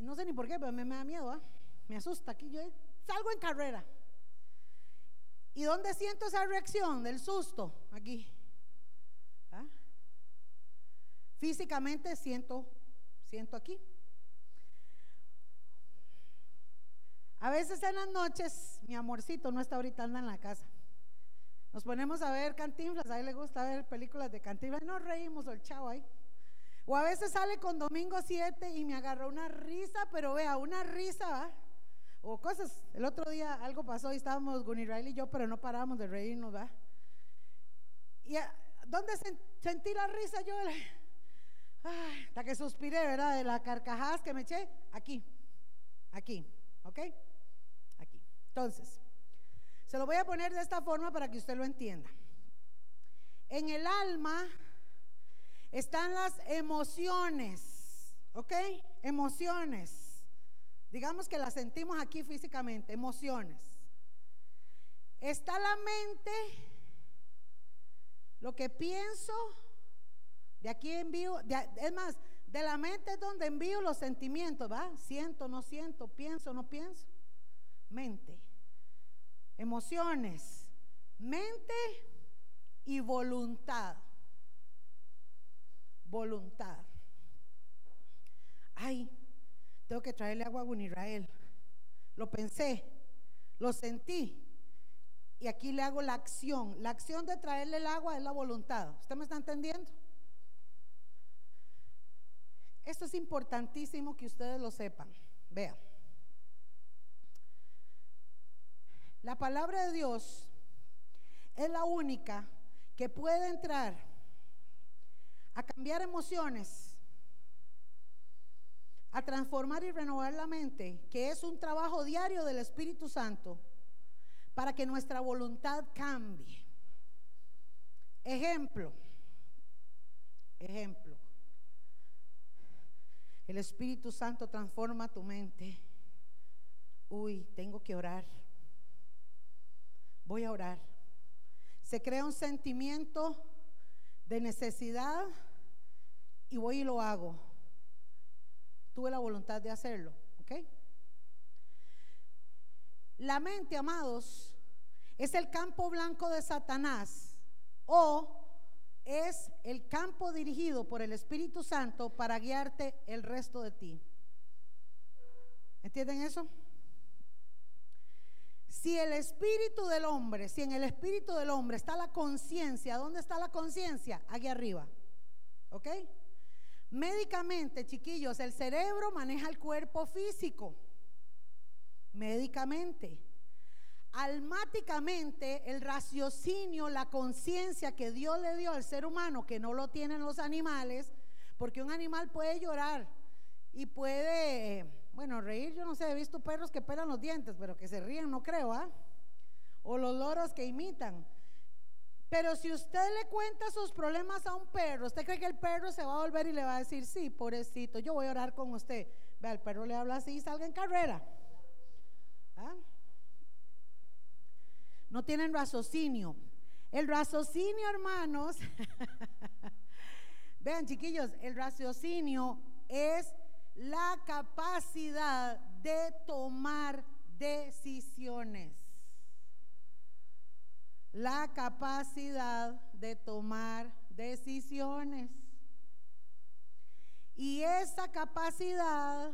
no sé ni por qué, pero me, da miedo, ¿ah? me asusta. Aquí yo salgo en carrera. ¿Y dónde siento esa reacción del susto? Aquí. ¿Ah? Físicamente siento, siento aquí. A veces en las noches, mi amorcito no está ahorita, anda en la casa. Nos ponemos a ver cantinflas, a él le gusta ver películas de cantinflas, y nos reímos el chavo ahí. O a veces sale con domingo 7 y me agarró una risa, pero vea, una risa, O cosas. El otro día algo pasó y estábamos Gunny Riley y yo, pero no parábamos de reírnos, ¿va? Y ¿dónde sentí la risa yo? hasta que suspiré, ¿verdad? De la carcajadas que me eché. Aquí, aquí, ¿ok? Aquí. Entonces, se lo voy a poner de esta forma para que usted lo entienda. En el alma están las emociones, ¿ok? Emociones. Digamos que las sentimos aquí físicamente, emociones. Está la mente, lo que pienso, de aquí envío, es más, de la mente es donde envío los sentimientos, ¿va? Siento, no siento, pienso, no pienso. Mente. emociones, mente y voluntad. Voluntad. Ay, tengo que traerle agua a Israel. Lo pensé, lo sentí. Y aquí le hago la acción. La acción de traerle el agua es la voluntad. ¿Usted me está entendiendo? Esto es importantísimo que ustedes lo sepan. Vean. La palabra de Dios es la única que puede entrar a cambiar emociones, a transformar y renovar la mente, que es un trabajo diario del Espíritu Santo, para que nuestra voluntad cambie. Ejemplo, ejemplo. El Espíritu Santo transforma tu mente. Uy, tengo que orar. Voy a orar. Se crea un sentimiento de necesidad y voy y lo hago. Tuve la voluntad de hacerlo, ¿ok? La mente, amados, es el campo blanco de Satanás o es el campo dirigido por el Espíritu Santo para guiarte el resto de ti. ¿Entienden eso? Si el espíritu del hombre, si en el espíritu del hombre está la conciencia, ¿dónde está la conciencia? Aquí arriba. ¿Ok? Médicamente, chiquillos, el cerebro maneja el cuerpo físico. Médicamente. Almáticamente, el raciocinio, la conciencia que Dios le dio al ser humano, que no lo tienen los animales, porque un animal puede llorar y puede bueno, reír, yo no sé, he visto perros que pelan los dientes, pero que se ríen, no creo, ¿ah? O los loros que imitan. Pero si usted le cuenta sus problemas a un perro, ¿usted cree que el perro se va a volver y le va a decir, sí, pobrecito, yo voy a orar con usted? Vea, el perro le habla así y salga en carrera. ¿Ah? No tienen raciocinio. El raciocinio, hermanos, vean chiquillos, el raciocinio es la capacidad de tomar decisiones. La capacidad de tomar decisiones. Y esa capacidad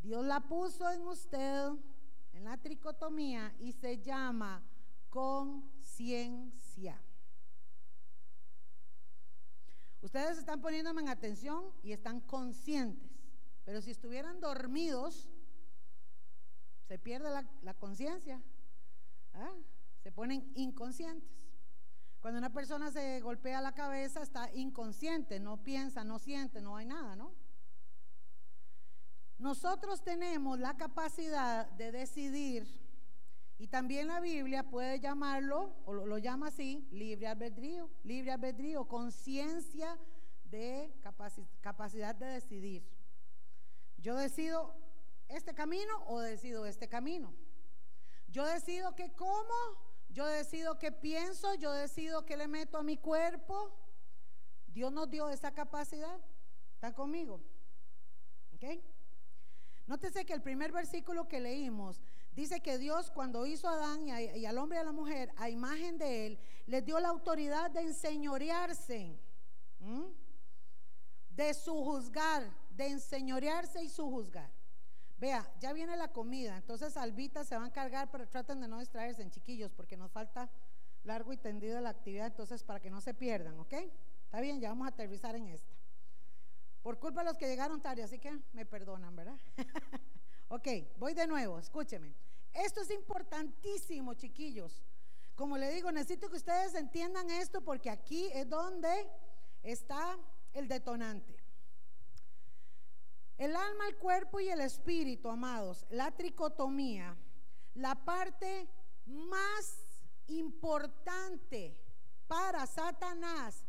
Dios la puso en usted, en la tricotomía, y se llama conciencia. Ustedes están poniéndome en atención y están conscientes. Pero si estuvieran dormidos, se pierde la, conciencia. ¿ah? Se ponen inconscientes. Cuando una persona se golpea la cabeza, está inconsciente, no piensa, no siente, no hay nada, ¿no? Nosotros tenemos la capacidad de decidir, y también la Biblia puede llamarlo, o lo, lo llama así, libre albedrío, libre albedrío, conciencia de capacidad de decidir. Yo decido este camino o decido este camino. Yo decido qué como, yo decido qué pienso, yo decido qué le meto a mi cuerpo. Dios nos dio esa capacidad. ¿Está conmigo? ¿Ok? Nótese que el primer versículo que leímos dice que Dios cuando hizo a Adán y, al hombre y a la mujer a imagen de él, les dio la autoridad de enseñorearse, de su juzgar, de enseñorearse y su juzgar. Vea, ya viene la comida, entonces Albita se va a encargar, pero traten de no distraerse en chiquillos, porque nos falta largo y tendido la actividad, entonces para que no se pierdan, ¿ok? Está bien, ya vamos a aterrizar en esta. Por culpa de los que llegaron tarde, así que me perdonan, ¿verdad? ok, voy de nuevo, escúcheme. Esto es importantísimo, chiquillos. Como le digo, necesito que ustedes entiendan esto porque aquí es donde está el detonante. El alma, el cuerpo y el espíritu, amados, la tricotomía, la parte más importante para Satanás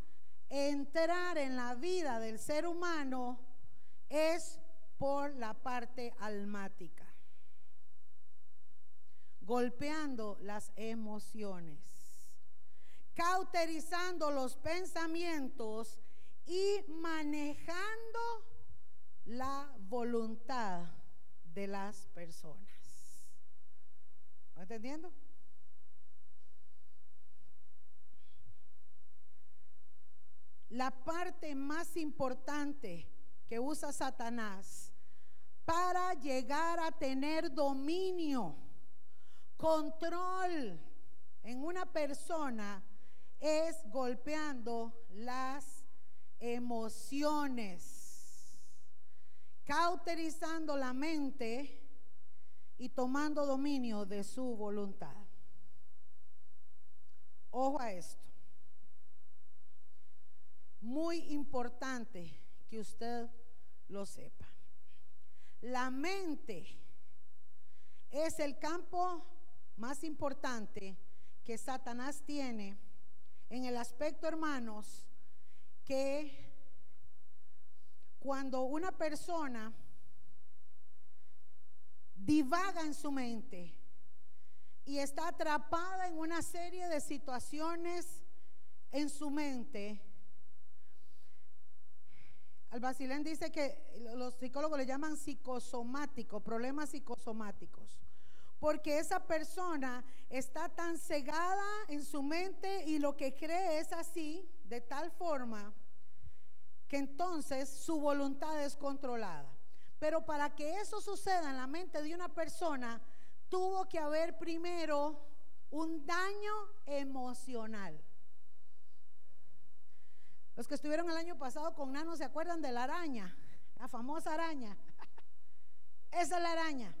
entrar en la vida del ser humano es por la parte almática, golpeando las emociones, cauterizando los pensamientos y manejando la voluntad de las personas. Entendiendo? La parte más importante que usa Satanás para llegar a tener dominio, control en una persona es golpeando las emociones cauterizando la mente y tomando dominio de su voluntad. Ojo a esto. Muy importante que usted lo sepa. La mente es el campo más importante que Satanás tiene en el aspecto, hermanos, que cuando una persona divaga en su mente y está atrapada en una serie de situaciones en su mente, al Basilén dice que los psicólogos le llaman psicosomáticos, problemas psicosomáticos. Porque esa persona está tan cegada en su mente y lo que cree es así, de tal forma que entonces su voluntad es controlada. Pero para que eso suceda en la mente de una persona, tuvo que haber primero un daño emocional. Los que estuvieron el año pasado con Nano se acuerdan de la araña, la famosa araña. Esa es la araña.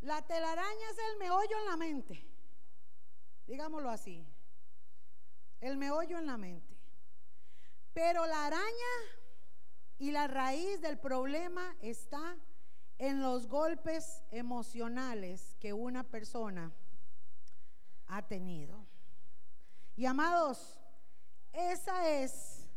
La telaraña es el meollo en la mente, digámoslo así, el meollo en la mente. Pero la araña y la raíz del problema está en los golpes emocionales que una persona ha tenido. Y amados, esa es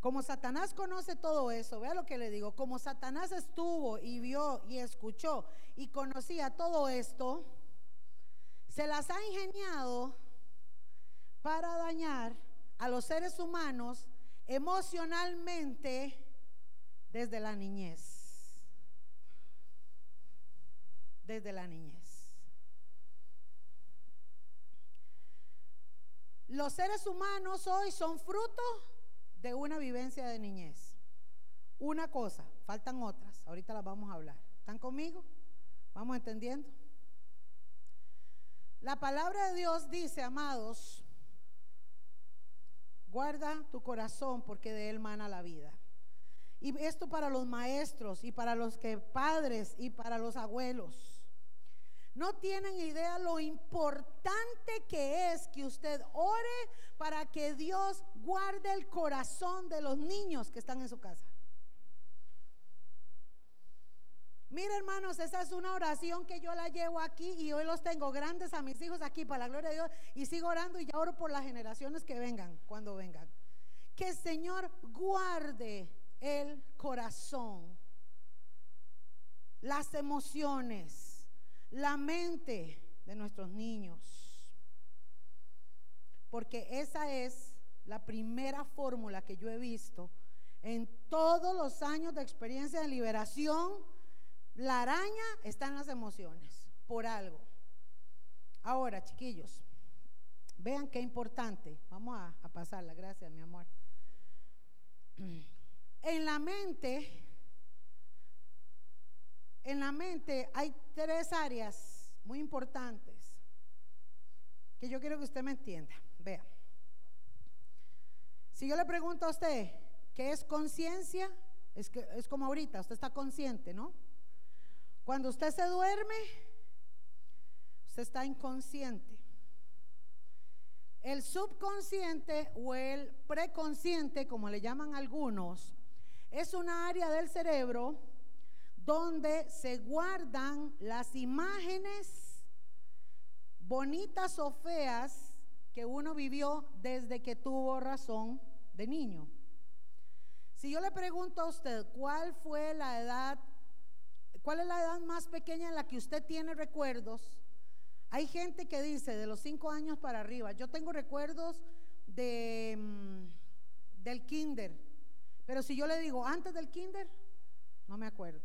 como Satanás conoce todo eso, vea lo que le digo, como Satanás estuvo y vio y escuchó y conocía todo esto, se las ha ingeniado para dañar a los seres humanos emocionalmente desde la niñez. Desde la niñez. Los seres humanos hoy son fruto de una vivencia de niñez. Una cosa, faltan otras, ahorita las vamos a hablar. ¿Están conmigo? ¿Vamos entendiendo? La palabra de Dios dice, amados, guarda tu corazón porque de él mana la vida. Y esto para los maestros y para los que padres y para los abuelos. No tienen idea lo importante que es que usted ore para que Dios guarde el corazón de los niños que están en su casa. Mire hermanos, esa es una oración que yo la llevo aquí y hoy los tengo grandes a mis hijos aquí para la gloria de Dios y sigo orando y ya oro por las generaciones que vengan, cuando vengan. Que el Señor guarde el corazón, las emociones la mente de nuestros niños. Porque esa es la primera fórmula que yo he visto en todos los años de experiencia de liberación. La araña está en las emociones, por algo. Ahora, chiquillos, vean qué importante. Vamos a, pasarla, gracias, mi amor. En la mente en la mente hay tres áreas muy importantes que yo quiero que usted me entienda. Vea. Si yo le pregunto a usted qué es conciencia, es, que, es como ahorita, usted está consciente, ¿no? Cuando usted se duerme, usted está inconsciente. El subconsciente o el preconsciente, como le llaman algunos, es una área del cerebro donde se guardan las imágenes bonitas o feas que uno vivió desde que tuvo razón de niño. Si yo le pregunto a usted cuál fue la edad, cuál es la edad más pequeña en la que usted tiene recuerdos, hay gente que dice de los cinco años para arriba. Yo tengo recuerdos de, mm, del kinder, pero si yo le digo antes del kinder, no me acuerdo.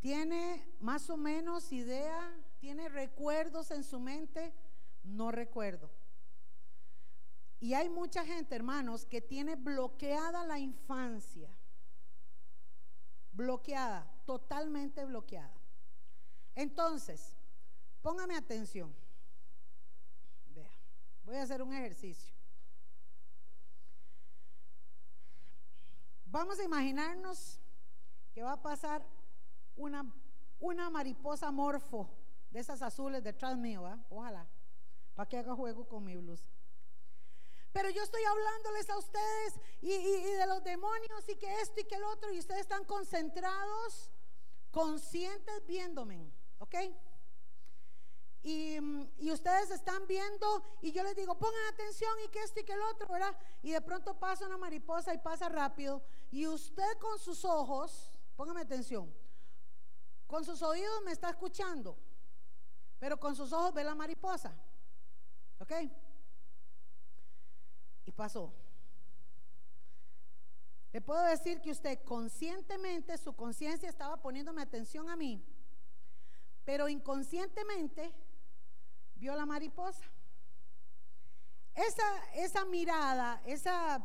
¿Tiene más o menos idea? ¿Tiene recuerdos en su mente? No recuerdo. Y hay mucha gente, hermanos, que tiene bloqueada la infancia. Bloqueada, totalmente bloqueada. Entonces, póngame atención. Vea, voy a hacer un ejercicio. Vamos a imaginarnos que va a pasar una, una mariposa morfo de esas azules detrás mío, ¿va? ojalá, para que haga juego con mi blusa. Pero yo estoy hablándoles a ustedes y, de los demonios y que esto y que el otro, y ustedes están concentrados, conscientes viéndome, ¿ok? Y, y, ustedes están viendo y yo les digo, pongan atención y que esto y que el otro, ¿verdad? Y de pronto pasa una mariposa y pasa rápido y usted con sus ojos, póngame atención, con sus oídos me está escuchando, pero con sus ojos ve la mariposa, ¿ok? Y pasó. Le puedo decir que usted conscientemente, su conciencia estaba poniéndome atención a mí, pero inconscientemente vio la mariposa. Esa, esa mirada, esa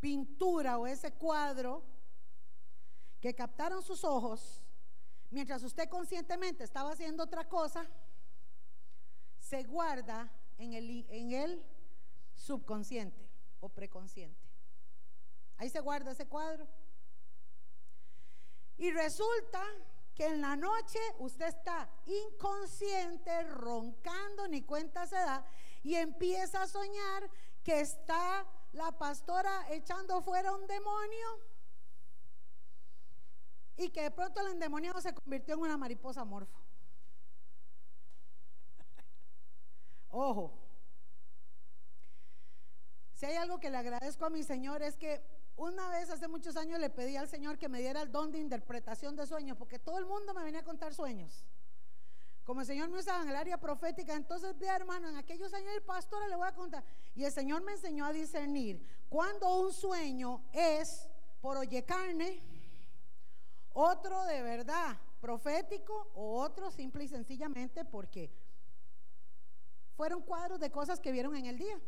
pintura o ese cuadro que captaron sus ojos, mientras usted conscientemente estaba haciendo otra cosa, se guarda en el, en el subconsciente o preconsciente. Ahí se guarda ese cuadro. Y resulta que en la noche usted está inconsciente, roncando, ni cuenta se da, y empieza a soñar que está la pastora echando fuera un demonio y que de pronto el endemoniado se convirtió en una mariposa morfo. Ojo, si hay algo que le agradezco a mi Señor es que una vez hace muchos años le pedí al Señor que me diera el don de interpretación de sueños, porque todo el mundo me venía a contar sueños. Como el Señor me usaba en el área profética, entonces vea hermano, en aquellos años el pastor le voy a contar. Y el Señor me enseñó a discernir cuando un sueño es por oye carne, otro de verdad profético o otro simple y sencillamente porque fueron cuadros de cosas que vieron en el día.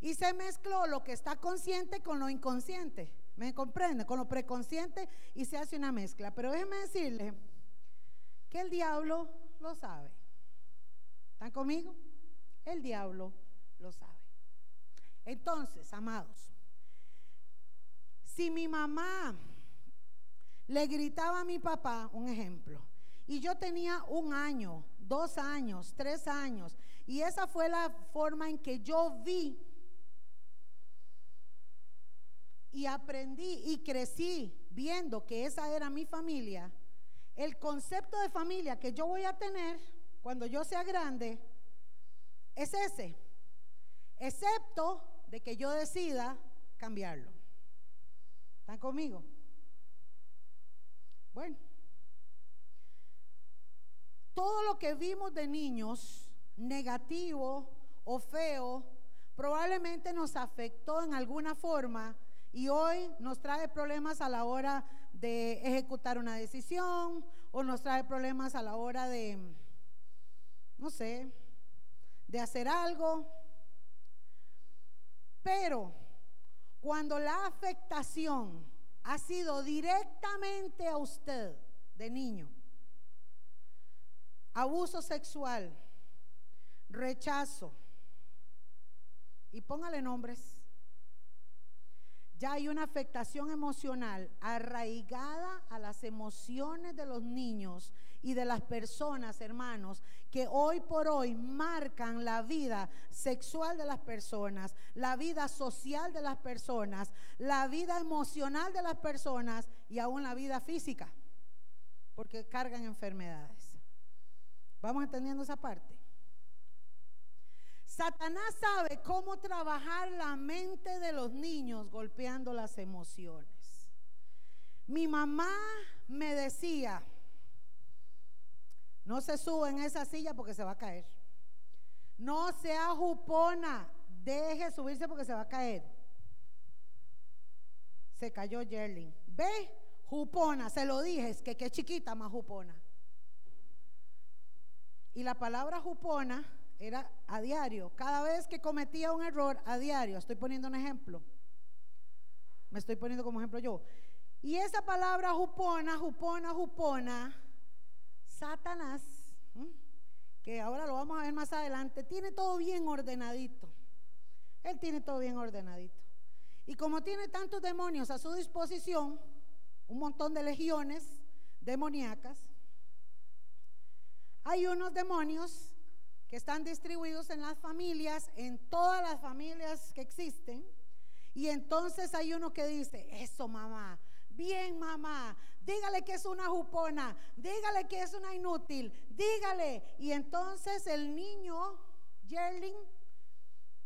Y se mezcló lo que está consciente con lo inconsciente. ¿Me comprende? Con lo preconsciente y se hace una mezcla. Pero déjeme decirle que el diablo lo sabe. ¿Están conmigo? El diablo lo sabe. Entonces, amados, si mi mamá le gritaba a mi papá, un ejemplo, y yo tenía un año, dos años, tres años, y esa fue la forma en que yo vi y aprendí y crecí viendo que esa era mi familia, el concepto de familia que yo voy a tener cuando yo sea grande es ese, excepto de que yo decida cambiarlo. ¿Están conmigo? Bueno, todo lo que vimos de niños, negativo o feo, probablemente nos afectó en alguna forma y hoy nos trae problemas a la hora de ejecutar una decisión o nos trae problemas a la hora de, no sé, de hacer algo. Pero cuando la afectación ha sido directamente a usted de niño, abuso sexual, rechazo, y póngale nombres, ya hay una afectación emocional arraigada a las emociones de los niños y de las personas, hermanos, que hoy por hoy marcan la vida sexual de las personas, la vida social de las personas, la vida emocional de las personas y aún la vida física, porque cargan enfermedades. ¿Vamos entendiendo esa parte? Satanás sabe cómo trabajar la mente de los niños golpeando las emociones. Mi mamá me decía, no se sube en esa silla porque se va a caer. No sea jupona, deje subirse porque se va a caer. Se cayó Yerling. Ve, jupona, se lo dije, es que qué chiquita más jupona. Y la palabra jupona era a diario. Cada vez que cometía un error, a diario. Estoy poniendo un ejemplo. Me estoy poniendo como ejemplo yo. Y esa palabra jupona, jupona, jupona, Satanás, que ahora lo vamos a ver más adelante, tiene todo bien ordenadito. Él tiene todo bien ordenadito. Y como tiene tantos demonios a su disposición, un montón de legiones demoníacas, hay unos demonios que están distribuidos en las familias, en todas las familias que existen. Y entonces hay uno que dice, eso mamá, bien mamá, dígale que es una jupona, dígale que es una inútil, dígale. Y entonces el niño, Yerling,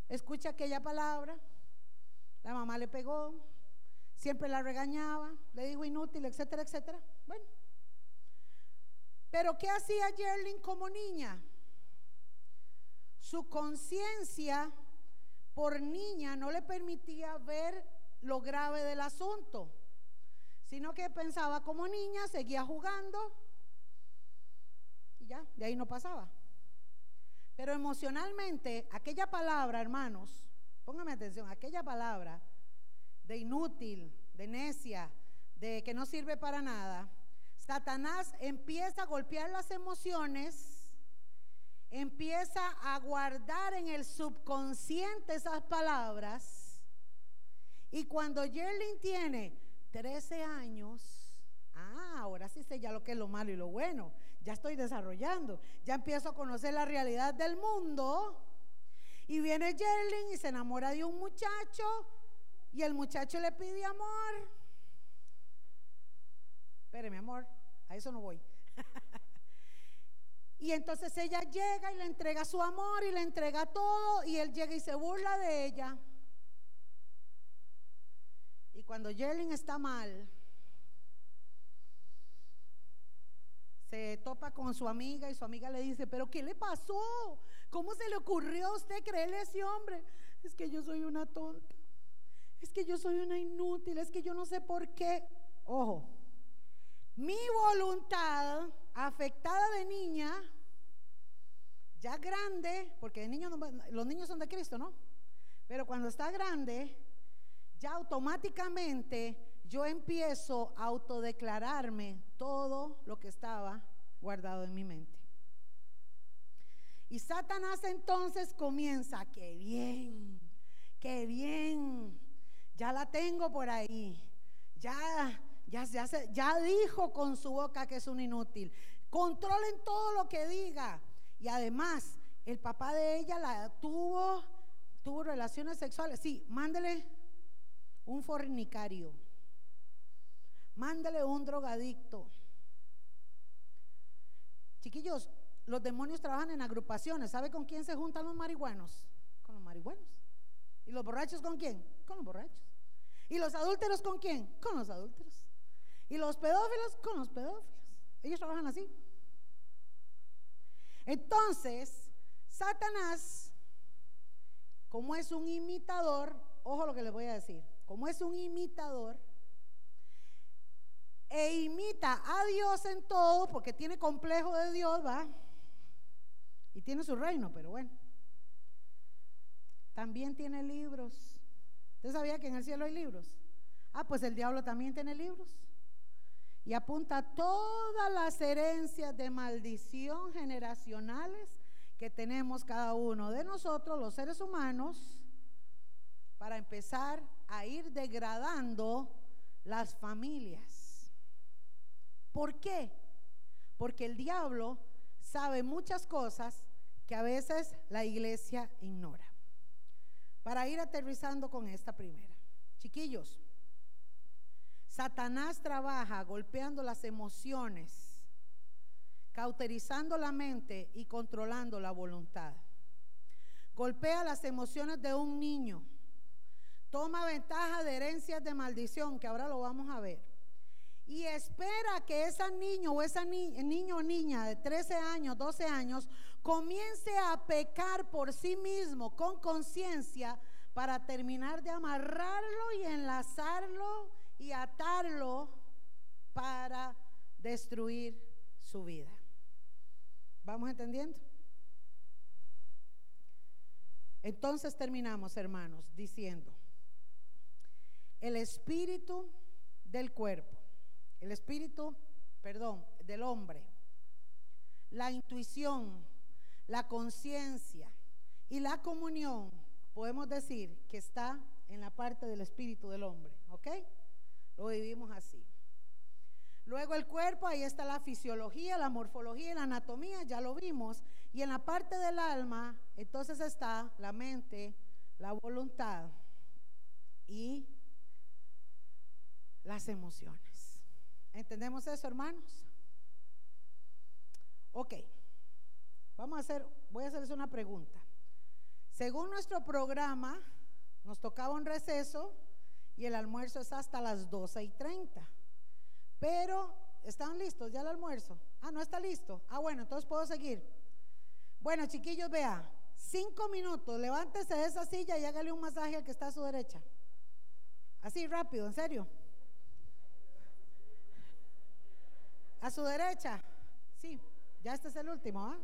escucha aquella palabra, la mamá le pegó, siempre la regañaba, le dijo inútil, etcétera, etcétera. Bueno, pero ¿qué hacía Yerling como niña? Su conciencia por niña no le permitía ver lo grave del asunto, sino que pensaba como niña, seguía jugando y ya, de ahí no pasaba. Pero emocionalmente, aquella palabra, hermanos, póngame atención, aquella palabra de inútil, de necia, de que no sirve para nada, Satanás empieza a golpear las emociones empieza a guardar en el subconsciente esas palabras. Y cuando Yerling tiene 13 años, ah, ahora sí sé ya lo que es lo malo y lo bueno. Ya estoy desarrollando, ya empiezo a conocer la realidad del mundo. Y viene Yerling y se enamora de un muchacho y el muchacho le pide amor. Espere, mi amor, a eso no voy. Y entonces ella llega y le entrega su amor y le entrega todo y él llega y se burla de ella. Y cuando Yerling está mal, se topa con su amiga y su amiga le dice, pero ¿qué le pasó? ¿Cómo se le ocurrió a usted creerle a ese hombre? Es que yo soy una tonta, es que yo soy una inútil, es que yo no sé por qué. Ojo, mi voluntad afectada de niña, ya grande, porque los niños son de Cristo, ¿no? Pero cuando está grande, ya automáticamente yo empiezo a autodeclararme todo lo que estaba guardado en mi mente. Y Satanás entonces comienza, qué bien, qué bien, ya la tengo por ahí, ya ya, dijo con su boca que es un inútil. Controlen todo lo que diga. Y además, el papá de ella la tuvo, tuvo relaciones sexuales. Sí, mándele un fornicario. Mándele un drogadicto. Chiquillos, los demonios trabajan en agrupaciones. ¿Sabe con quién se juntan los marihuanos? Con los marihuanos. ¿Y los borrachos con quién? Con los borrachos. ¿Y los adúlteros con quién? Con los adúlteros. Y los pedófilos con los pedófilos. Ellos trabajan así. Entonces, Satanás, como es un imitador, ojo lo que les voy a decir, como es un imitador, e imita a Dios en todo, porque tiene complejo de Dios, va, y tiene su reino, pero bueno. También tiene libros. ¿Usted sabía que en el cielo hay libros? Ah, pues el diablo también tiene libros y apunta todas las herencias de maldición generacionales que tenemos cada uno de nosotros, los seres humanos, para empezar a ir degradando las familias. ¿Por qué? Porque el diablo sabe muchas cosas que a veces la iglesia ignora. Para ir aterrizando con esta primera. Chiquillos, Satanás trabaja golpeando las emociones, cauterizando la mente y controlando la voluntad. Golpea las emociones de un niño. Toma ventaja de herencias de maldición, que ahora lo vamos a ver. Y espera que ese niño o esa o niña de 13 años, 12 años, comience a pecar por sí mismo con conciencia para terminar de amarrarlo y enlazarlo y atarlo para destruir su vida. ¿Vamos entendiendo? Entonces terminamos, hermanos, diciendo, el espíritu del cuerpo, el espíritu, perdón, del hombre, la intuición, la conciencia y la comunión, podemos decir que está en la parte del espíritu del hombre, ¿ok? Lo vivimos así. Luego el cuerpo, ahí está la fisiología, la morfología y la anatomía, ya lo vimos. Y en la parte del alma, entonces está la mente, la voluntad y las emociones. ¿Entendemos eso, hermanos? Ok. Vamos a hacer, voy a hacerles una pregunta. Según nuestro programa, nos tocaba un receso y el almuerzo es hasta las 12 y 30. Pero, ¿están listos ya el almuerzo? Ah, no está listo. Ah, bueno, entonces puedo seguir. Bueno, chiquillos, vea, cinco minutos, levántese de esa silla y hágale un masaje al que está a su derecha. Así rápido, en serio. A su derecha. Sí, ya este es el último, ¿ah?